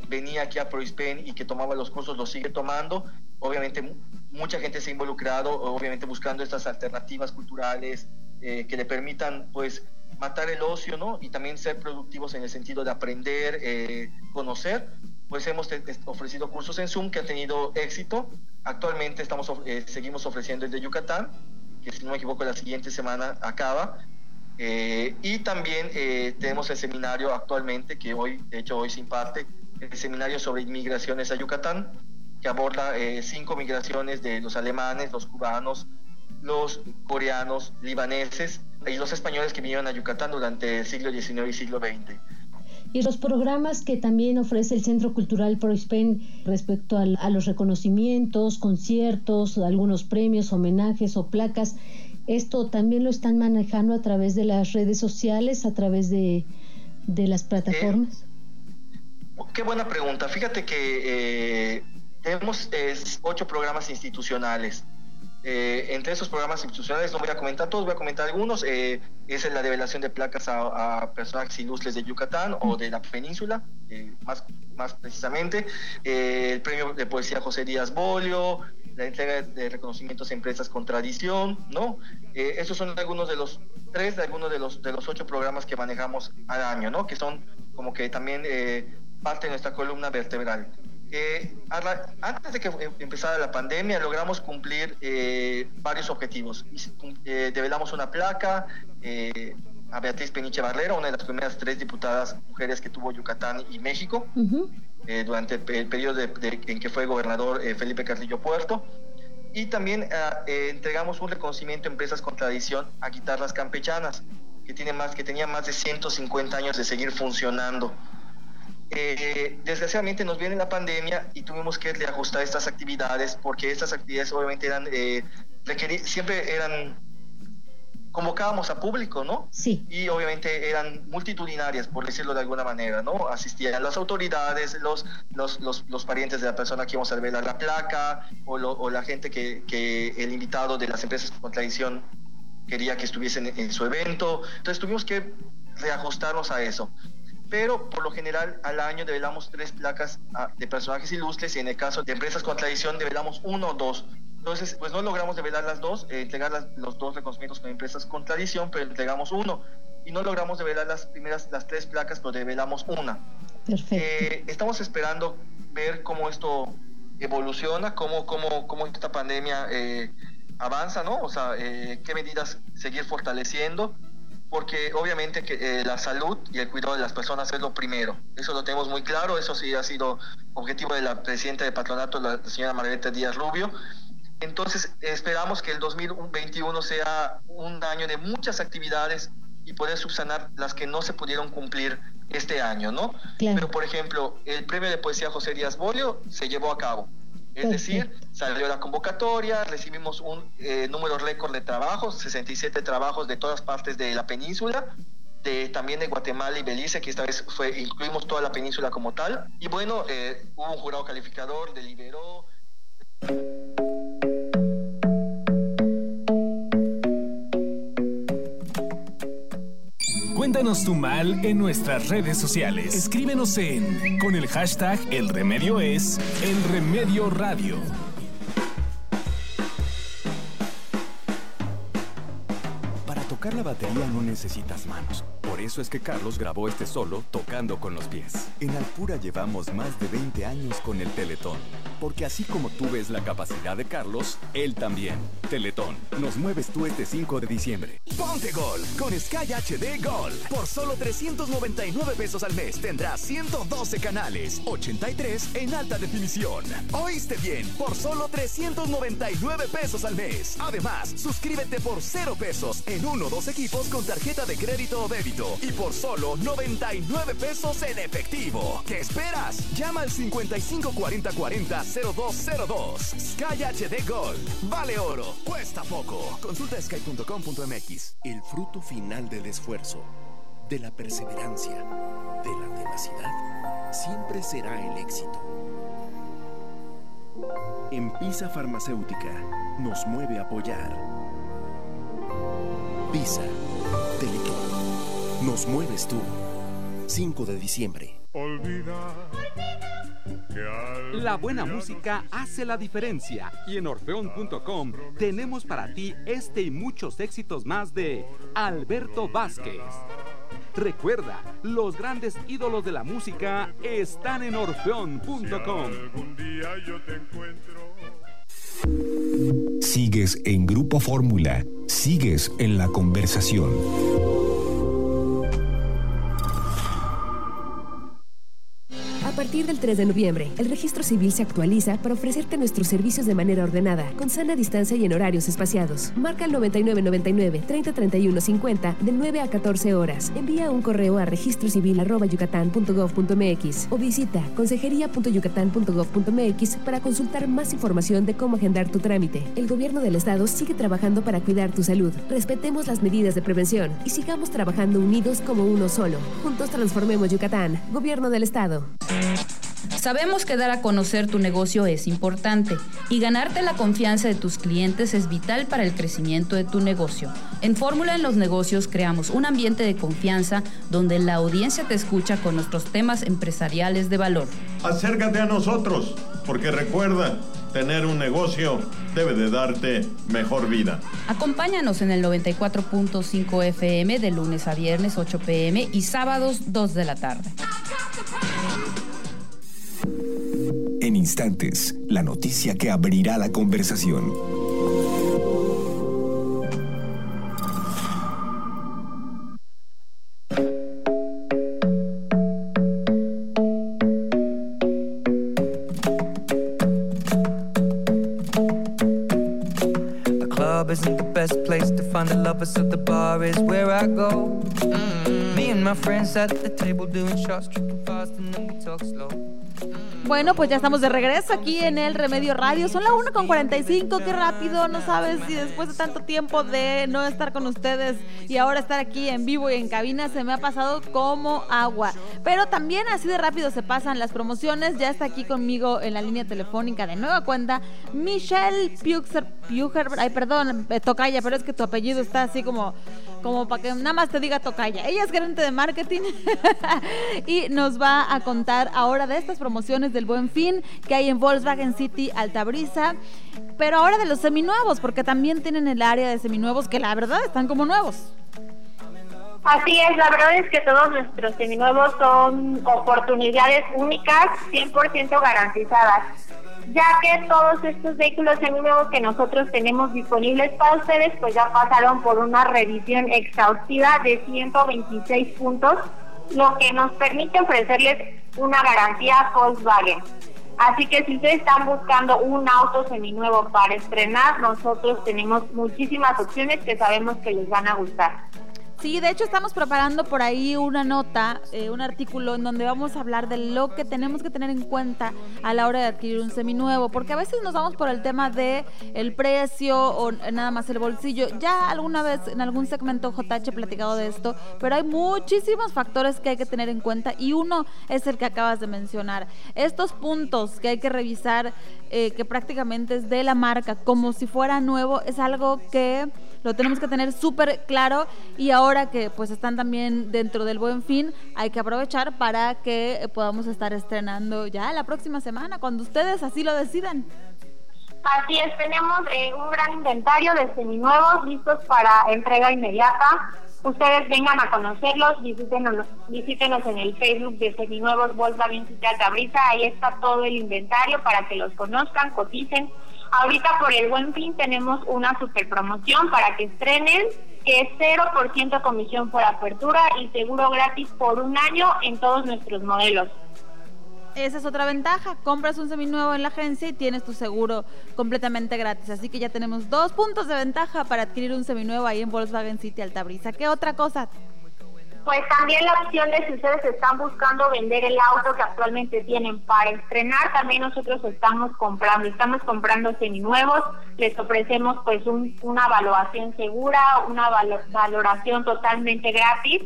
venía aquí a ProISPEN y que tomaba los cursos lo sigue tomando. Obviamente mucha gente se ha involucrado, obviamente buscando estas alternativas culturales eh, que le permitan pues matar el ocio, ¿no? Y también ser productivos en el sentido de aprender, eh, conocer. Pues hemos ofrecido cursos en Zoom que han tenido éxito. Actualmente estamos, eh, seguimos ofreciendo el de Yucatán, que si no me equivoco la siguiente semana acaba. Eh, y también eh, tenemos el seminario actualmente, que hoy, de hecho hoy se imparte, el seminario sobre inmigraciones a Yucatán, que aborda eh, cinco migraciones de los alemanes, los cubanos, los coreanos, libaneses y los españoles que vinieron a Yucatán durante el siglo XIX y siglo XX. Y los programas que también ofrece el Centro Cultural ProSpen respecto a, a los reconocimientos, conciertos, algunos premios, homenajes o placas, esto también lo están manejando a través de las redes sociales, a través de, las plataformas. Eh, qué buena pregunta. Fíjate que eh, tenemos ocho programas institucionales. Eh, entre esos programas institucionales, no voy a comentar todos, voy a comentar algunos. es la develación de placas a, personajes ilustres de Yucatán o de la península, más, más precisamente. el premio de poesía José Díaz Bolio, la entrega de reconocimientos a empresas con tradición, ¿no? Eh, esos son algunos de los tres de algunos de los de los ocho programas que manejamos al año, ¿no? Que son como que también eh, parte de nuestra columna vertebral. Eh, antes de que empezara la pandemia logramos cumplir varios objetivos. develamos una placa a Beatriz Peniche Barrera, una de las primeras tres diputadas mujeres que tuvo Yucatán y México. Eh, durante el periodo en que fue gobernador eh, Felipe Carrillo Puerto. Y también ah, eh, entregamos un reconocimiento a empresas con tradición a guitarras campechanas, que, tiene más, que tenían más de 150 años de seguir funcionando. desgraciadamente nos viene la pandemia y tuvimos que reajustar estas actividades porque estas actividades obviamente eran, siempre eran convocábamos a público, ¿no? Sí. Y obviamente eran multitudinarias, por decirlo de alguna manera, ¿no? Asistían las autoridades, los, los, los, parientes de la persona que íbamos a revelar la placa, o, o la gente que, que, el invitado de las empresas con tradición quería que estuviesen en, su evento. Entonces tuvimos que reajustarnos a eso. Pero por lo general al año develamos tres placas ah, de personajes ilustres y en el caso de empresas con tradición develamos uno o dos. Entonces, pues no logramos develar las dos, eh, entregar las- los dos reconocimientos con empresas con tradición, pero entregamos uno. Y no logramos develar las primeras, las tres placas, pero develamos una. Perfecto. Eh, estamos esperando ver cómo esto evoluciona, cómo, cómo, cómo esta pandemia eh, avanza, ¿no? O sea, eh, qué medidas seguir fortaleciendo, porque obviamente que la salud y el cuidado de las personas es lo primero. Eso lo tenemos muy claro, eso sí ha sido objetivo de la presidenta de patronato, la señora Margarita Díaz Rubio. Entonces, esperamos que el 2021 sea un año de muchas actividades y poder subsanar las que no se pudieron cumplir este año, ¿no? Pero, por ejemplo, el premio de poesía José Díaz Bolio se llevó a cabo. Es decir, salió la convocatoria, recibimos un eh, número récord de trabajos, 67 trabajos de todas partes de la península, de, también de Guatemala y Belice, que esta vez fue, incluimos toda la península como tal. Y bueno, eh, hubo un jurado calificador, deliberó. Cuéntanos tu mal en nuestras redes sociales. Escríbenos en con el hashtag El Remedio es El Remedio Radio. Para tocar la batería no necesitas manos. Por eso es que Carlos grabó este solo tocando con los pies. En Alpura llevamos más de 20 años con el Teletón. Porque así como tú ves la capacidad de Carlos, él también. Teletón, nos mueves tú este 5 de diciembre. Ponte Gol con Sky HD Gol. Por solo 399 pesos al mes tendrás 112 canales, 83 en alta definición. ¿Oíste bien? Por solo 399 pesos al mes. Además, suscríbete por 0 pesos en uno o dos equipos con tarjeta de crédito o débito. Y por solo 99 pesos en efectivo. ¿Qué esperas? Llama al 554040 0202. Sky HD Gold. Vale oro. Cuesta poco. Consulta sky.com.mx. El fruto final del esfuerzo, de la perseverancia, de la tenacidad, siempre será el éxito. En Pisa Farmacéutica nos mueve a apoyar. Pisa, Teletón, nos mueves tú. 5 de diciembre. La buena música hace la diferencia y en orfeón.com tenemos para ti este y muchos éxitos más de Alberto Vázquez. Recuerda, los grandes ídolos de la música están en orfeón.com. Sigues en Grupo Fórmula. Sigues en la conversación. A partir del 3 de noviembre, el registro civil se actualiza para ofrecerte nuestros servicios de manera ordenada, con sana distancia y en horarios espaciados. Marca el 9999 3031 50 de 9 a 14 horas. Envía un correo a registrocivil.yucatán.gov.mx o visita consejería.yucatán.gov.mx para consultar más información de cómo agendar tu trámite. El gobierno del estado sigue trabajando para cuidar tu salud. Respetemos las medidas de prevención y sigamos trabajando unidos como uno solo. Juntos transformemos Yucatán. Gobierno del estado. Sabemos que dar a conocer tu negocio es importante y ganarte la confianza de tus clientes es vital para el crecimiento de tu negocio. En Fórmula en los Negocios creamos un ambiente de confianza donde la audiencia te escucha con nuestros temas empresariales de valor. Acércate a nosotros, porque recuerda, tener un negocio debe de darte mejor vida. Acompáñanos en el 94.5 FM de lunes a viernes 8 pm y sábados 2 de la tarde. En instantes, la noticia que abrirá la conversación. The club isn't the best place to find the lovers, so the bar is where I go. Mm. Me and my friends at the table doing shots, tripping fast, and then we talk slow. Bueno, pues ya estamos de regreso aquí en el Remedio Radio. Son la 1 con 45, qué rápido, no sabes si después de tanto tiempo de no estar con ustedes y ahora estar aquí en vivo y en cabina se me ha pasado como agua. Pero también así de rápido se pasan las promociones. Ya está aquí conmigo en la línea telefónica de nueva cuenta Michelle Puger, ay perdón, eh, Tocaya, pero es que tu apellido está así como como para que nada más te diga tocaya. Ella es gerente de marketing [laughs] y nos va a contar ahora de estas promociones del Buen Fin que hay en Volkswagen City Altabrisa, pero ahora de los seminuevos, porque también tienen el área de seminuevos que la verdad están como nuevos. Así es, la verdad es que todos nuestros seminuevos son oportunidades únicas, 100% garantizadas, ya que todos estos vehículos seminuevos que nosotros tenemos disponibles para ustedes, pues ya pasaron por una revisión exhaustiva de 126 puntos, lo que nos permite ofrecerles una garantía Volkswagen. Así que si ustedes están buscando un auto seminuevo para estrenar, nosotros tenemos muchísimas opciones que sabemos que les van a gustar. Sí, de hecho estamos preparando por ahí una nota, eh, un artículo en donde vamos a hablar de lo que tenemos que tener en cuenta a la hora de adquirir un seminuevo, porque a veces nos vamos por el tema de el precio o nada más el bolsillo. Ya alguna vez en algún segmento JH he platicado de esto, pero hay muchísimos factores que hay que tener en cuenta y uno es el que acabas de mencionar. Estos puntos que hay que revisar, eh, que prácticamente es de la marca, como si fuera nuevo, es algo que lo tenemos que tener súper claro y ahora que pues están también dentro del buen fin, hay que aprovechar para que podamos estar estrenando ya la próxima semana, cuando ustedes así lo decidan. Así es, tenemos eh, un gran inventario de seminuevos listos para entrega inmediata. Ustedes vengan a conocerlos, visítenos, visítenos en el Facebook de Seminuevos Volkswagen City Tabriza, ahí está todo el inventario para que los conozcan, coticen Ahorita por el Buen Fin tenemos una super promoción para que estrenen, que es 0% comisión por apertura y seguro gratis por un año en todos nuestros modelos. Esa es otra ventaja. Compras un seminuevo en la agencia y tienes tu seguro completamente gratis. Así que ya tenemos dos puntos de ventaja para adquirir un seminuevo ahí en Volkswagen City Altabrisa. ¿Qué otra cosa? Pues también la opción de si ustedes están buscando vender el auto que actualmente tienen para estrenar, también nosotros estamos comprando, estamos comprando seminuevos, les ofrecemos pues una evaluación segura, una valoración totalmente gratis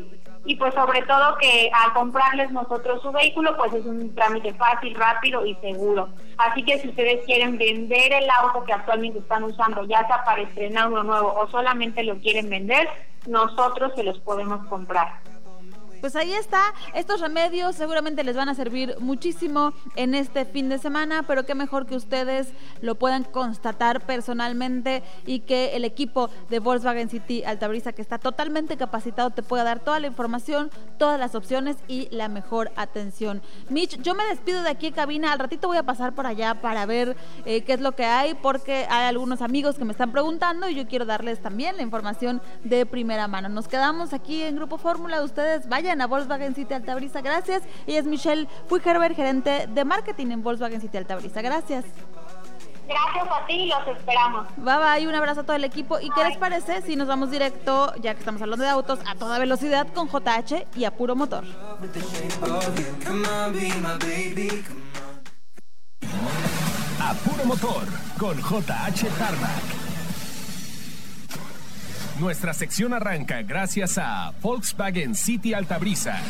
y pues sobre todo que al comprarles nosotros su vehículo pues es un trámite fácil, rápido y seguro. Así que si ustedes quieren vender el auto que actualmente están usando, ya sea para estrenar uno nuevo o solamente lo quieren vender, nosotros se los podemos comprar pues ahí está. Estos remedios seguramente les van a servir muchísimo en este fin de semana, pero qué mejor que ustedes lo puedan constatar personalmente y que el equipo de Volkswagen City Altabrisa, que está totalmente capacitado, te pueda dar toda la información, todas las opciones y la mejor atención. Mitch, yo me despido de aquí en cabina. Al ratito voy a pasar por allá para ver eh, qué es lo que hay, porque hay algunos amigos que me están preguntando y yo quiero darles también la información de primera mano. Nos quedamos aquí en Grupo Fórmula. Ustedes vayan a Volkswagen City Altabrisa. Gracias. Ella es Michelle Fuigerber, gerente de marketing en Volkswagen City Altabrisa. Gracias. Gracias a ti, los esperamos. Bye bye, un abrazo a todo el equipo. ¿Y qué les parece si nos vamos directo, ya que estamos hablando de autos, a toda velocidad con JH y a puro motor? A puro motor con JH Tarmac. Nuestra sección arranca gracias a Volkswagen City Altabrisa.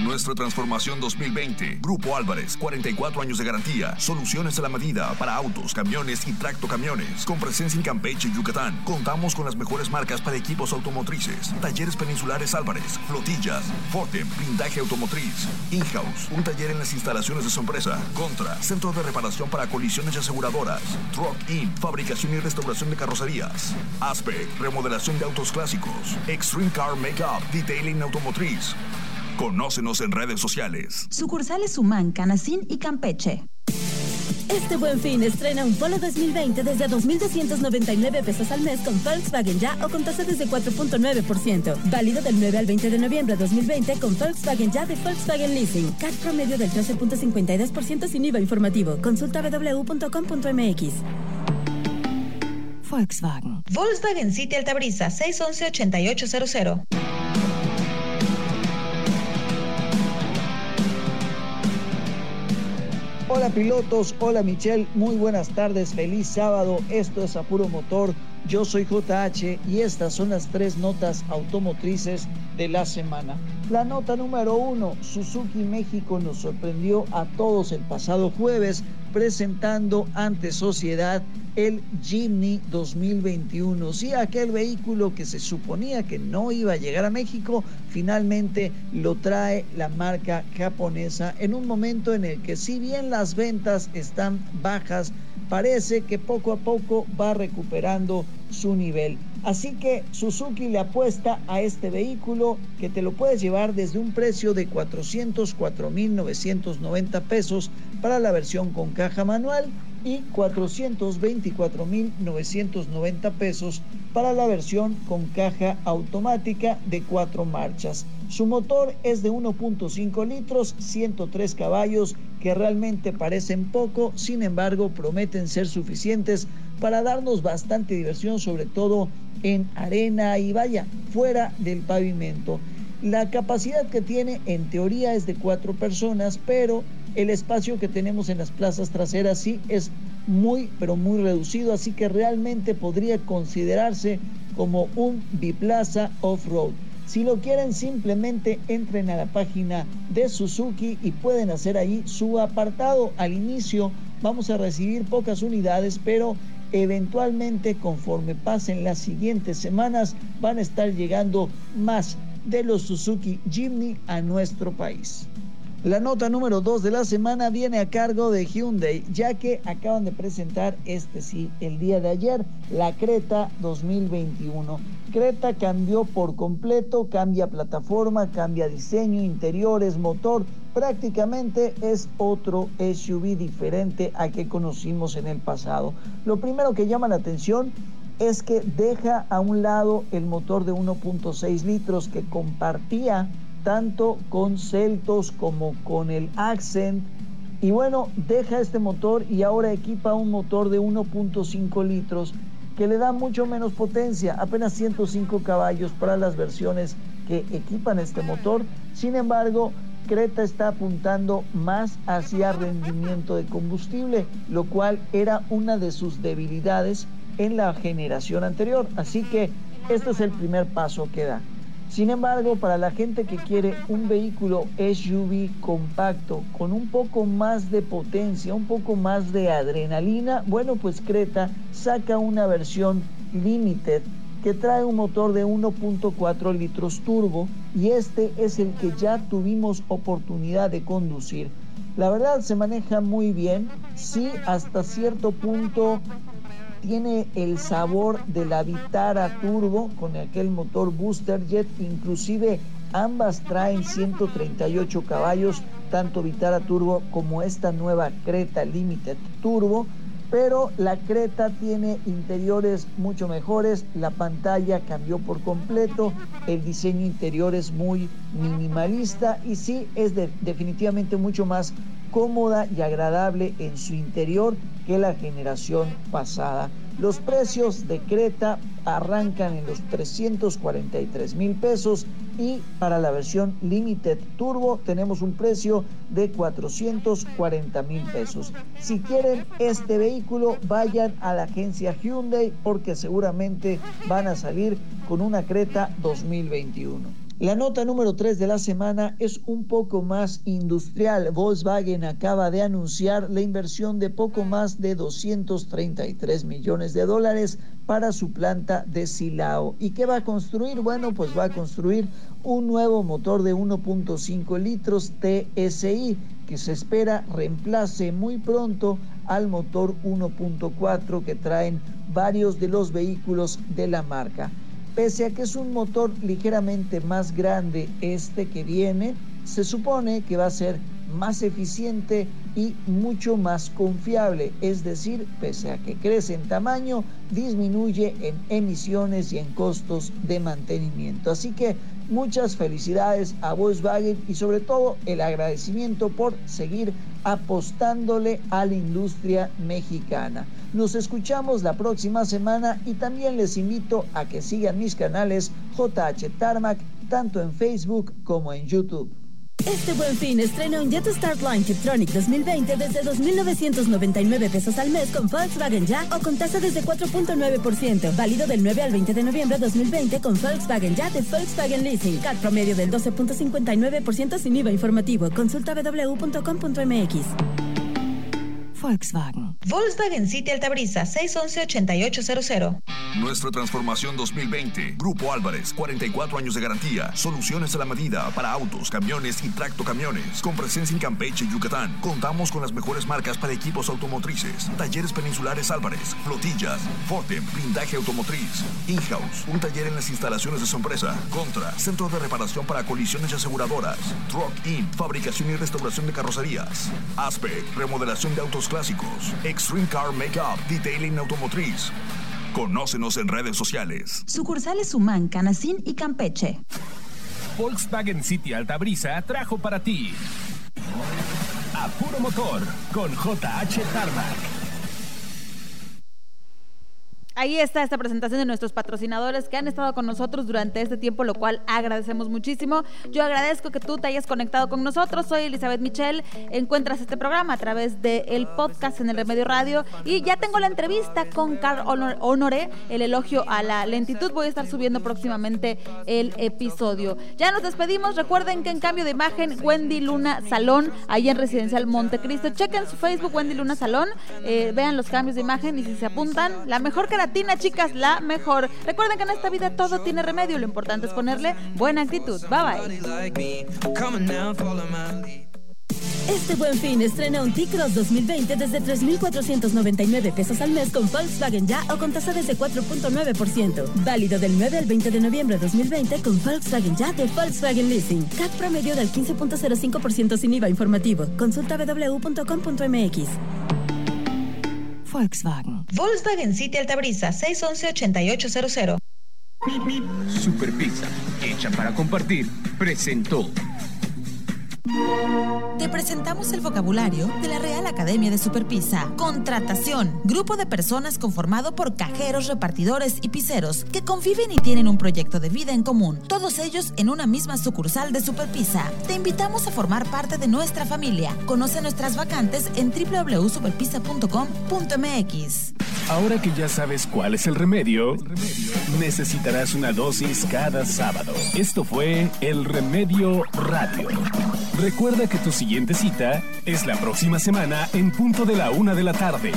Nuestra transformación 2020. Grupo Álvarez, 44 años de garantía. Soluciones a la medida para autos, camiones y tractocamiones. Con presencia en Campeche y Yucatán. Contamos con las mejores marcas para equipos automotrices. Talleres peninsulares Álvarez, flotillas, Fortem, blindaje automotriz. In-house, un taller en las instalaciones de su empresa. Contra, centro de reparación para colisiones y aseguradoras. Truck In, fabricación y restauración de carrocerías. Aspect, remodelación de autos clásicos. Extreme Car Makeup, detailing automotriz. Conócenos en redes sociales. Sucursales Humán, Canacín y Campeche. Este buen fin estrena un Polo 2020 desde 2.299 pesos al mes con Volkswagen Ya o con tasa desde 4.9%. Válido del 9 al 20 de noviembre de 2020 con Volkswagen Ya de Volkswagen Leasing. CAT promedio del 13.52% sin IVA informativo. Consulta www.com.mx. Volkswagen. Volkswagen City Altabrisa 611-8800. Hola pilotos, hola Michelle, muy buenas tardes, feliz sábado, esto es Apuro Motor, yo soy JH y estas son las tres notas automotrices de la semana. La nota número uno, Suzuki México nos sorprendió a todos el pasado jueves presentando ante sociedad el Jimny 2021. Sí, aquel vehículo que se suponía que no iba a llegar a México, finalmente lo trae la marca japonesa en un momento en el que si bien las ventas están bajas, parece que poco a poco va recuperando su nivel. Así que Suzuki le apuesta a este vehículo que te lo puedes llevar desde un precio de 404.990 pesos para la versión con caja manual y 424.990 pesos para la versión con caja automática de cuatro marchas. Su motor es de 1.5 litros, 103 caballos que realmente parecen poco, sin embargo prometen ser suficientes para darnos bastante diversión, sobre todo en arena y vaya, fuera del pavimento. La capacidad que tiene en teoría es de cuatro personas, pero el espacio que tenemos en las plazas traseras sí es muy, pero muy reducido, así que realmente podría considerarse como un biplaza off-road. Si lo quieren, simplemente entren a la página de Suzuki y pueden hacer ahí su apartado. Al inicio vamos a recibir pocas unidades, pero eventualmente conforme pasen las siguientes semanas van a estar llegando más de los Suzuki Jimny a nuestro país. La nota número 2 de la semana viene a cargo de Hyundai, ya que acaban de presentar este sí, el día de ayer, la Creta 2021. Creta cambió por completo, cambia plataforma, cambia diseño, interiores, motor, prácticamente es otro SUV diferente a que conocimos en el pasado. Lo primero que llama la atención es que deja a un lado el motor de 1.6 litros que compartía tanto con Celtos como con el Accent. Y bueno, deja este motor y ahora equipa un motor de 1.5 litros que le da mucho menos potencia, apenas 105 caballos para las versiones que equipan este motor. Sin embargo, Creta está apuntando más hacia rendimiento de combustible, lo cual era una de sus debilidades en la generación anterior. Así que este es el primer paso que da. Sin embargo, para la gente que quiere un vehículo SUV compacto con un poco más de potencia, un poco más de adrenalina, bueno, pues Creta saca una versión limited que trae un motor de 1.4 litros turbo y este es el que ya tuvimos oportunidad de conducir. La verdad se maneja muy bien, sí hasta cierto punto tiene el sabor de la Vitara Turbo con aquel motor Booster Jet, inclusive ambas traen 138 caballos, tanto Vitara Turbo como esta nueva Creta Limited Turbo, pero la Creta tiene interiores mucho mejores, la pantalla cambió por completo, el diseño interior es muy minimalista y sí es definitivamente mucho más cómoda y agradable en su interior que la generación pasada. Los precios de Creta arrancan en los 343 mil pesos y para la versión Limited Turbo tenemos un precio de 440 mil pesos. Si quieren este vehículo, vayan a la agencia Hyundai porque seguramente van a salir con una Creta 2021. La nota número 3 de la semana es un poco más industrial. Volkswagen acaba de anunciar la inversión de poco más de 233 millones de dólares para su planta de Silao. ¿Y qué va a construir? Bueno, pues va a construir un nuevo motor de 1.5 litros TSI que se espera reemplace muy pronto al motor 1.4 que traen varios de los vehículos de la marca. Pese a que es un motor ligeramente más grande este que viene, se supone que va a ser más eficiente y mucho más confiable, es decir, pese a que crece en tamaño, disminuye en emisiones y en costos de mantenimiento. Así que muchas felicidades a Volkswagen y sobre todo el agradecimiento por seguir apostándole a la industria mexicana. Nos escuchamos la próxima semana y también les invito a que sigan mis canales JH Tarmac tanto en Facebook como en YouTube. Este buen fin estrena un Start Line Tiptronic 2020 desde 2.999 pesos al mes con Volkswagen Ya o con tasa desde 4.9%. Válido del 9 al 20 de noviembre de 2020 con Volkswagen Ya de Volkswagen Leasing. CAT promedio del 12.59% sin IVA informativo. Consulta www.com.mx. Volkswagen. Volkswagen City Altabrisa 611-8800. Nuestra transformación 2020. Grupo Álvarez, 44 años de garantía. Soluciones a la medida para autos, camiones y tracto camiones. Con presencia en Campeche, Yucatán. Contamos con las mejores marcas para equipos automotrices. Talleres peninsulares Álvarez, flotillas, Fortem, blindaje automotriz. In-house, un taller en las instalaciones de su empresa. Contra, centro de reparación para colisiones y aseguradoras. Truck In, fabricación y restauración de carrocerías. Aspect, remodelación de autos clásicos. Extreme Car Makeup, Detailing Automotriz. Conócenos en redes sociales. Sucursales Humán, Canacín y Campeche. Volkswagen City Altabrisa trajo para ti. A puro motor con JH Tarmac. Ahí está esta presentación de nuestros patrocinadores que han estado con nosotros durante este tiempo, lo cual agradecemos muchísimo. Yo agradezco que tú te hayas conectado con nosotros. Soy Elizabeth Michel. Encuentras este programa a través del podcast en el Remedio Radio. Y ya tengo la entrevista con Carl Honoré, el elogio a la lentitud. Voy a estar subiendo próximamente el episodio. Ya nos despedimos. Recuerden que en cambio de imagen, Wendy Luna Salón, ahí en Residencial Montecristo. Chequen su Facebook, Wendy Luna Salón. Eh, vean los cambios de imagen y si se apuntan, la mejor que Tina, chicas, la mejor. Recuerden que en esta vida todo tiene remedio. Lo importante es ponerle buena actitud. Bye bye. Este buen fin estrena un T-Cross 2020 desde 3.499 pesos al mes con Volkswagen Ya o con tasa desde 4.9%. Válido del 9 al 20 de noviembre de 2020 con Volkswagen Ya de Volkswagen Leasing. CAT promedio del 15.05% sin IVA informativo. Consulta www.com.mx. Volkswagen. Volkswagen City Altabrisa 611-8800. Super Pizza, hecha para compartir, presentó. Te presentamos el vocabulario de la Real Academia de Superpisa. Contratación. Grupo de personas conformado por cajeros, repartidores y piseros que conviven y tienen un proyecto de vida en común. Todos ellos en una misma sucursal de Superpisa. Te invitamos a formar parte de nuestra familia. Conoce nuestras vacantes en www.superpisa.com.mx. Ahora que ya sabes cuál es el remedio, necesitarás una dosis cada sábado. Esto fue El Remedio Radio. Recuerda que tu siguiente cita es la próxima semana en punto de la una de la tarde.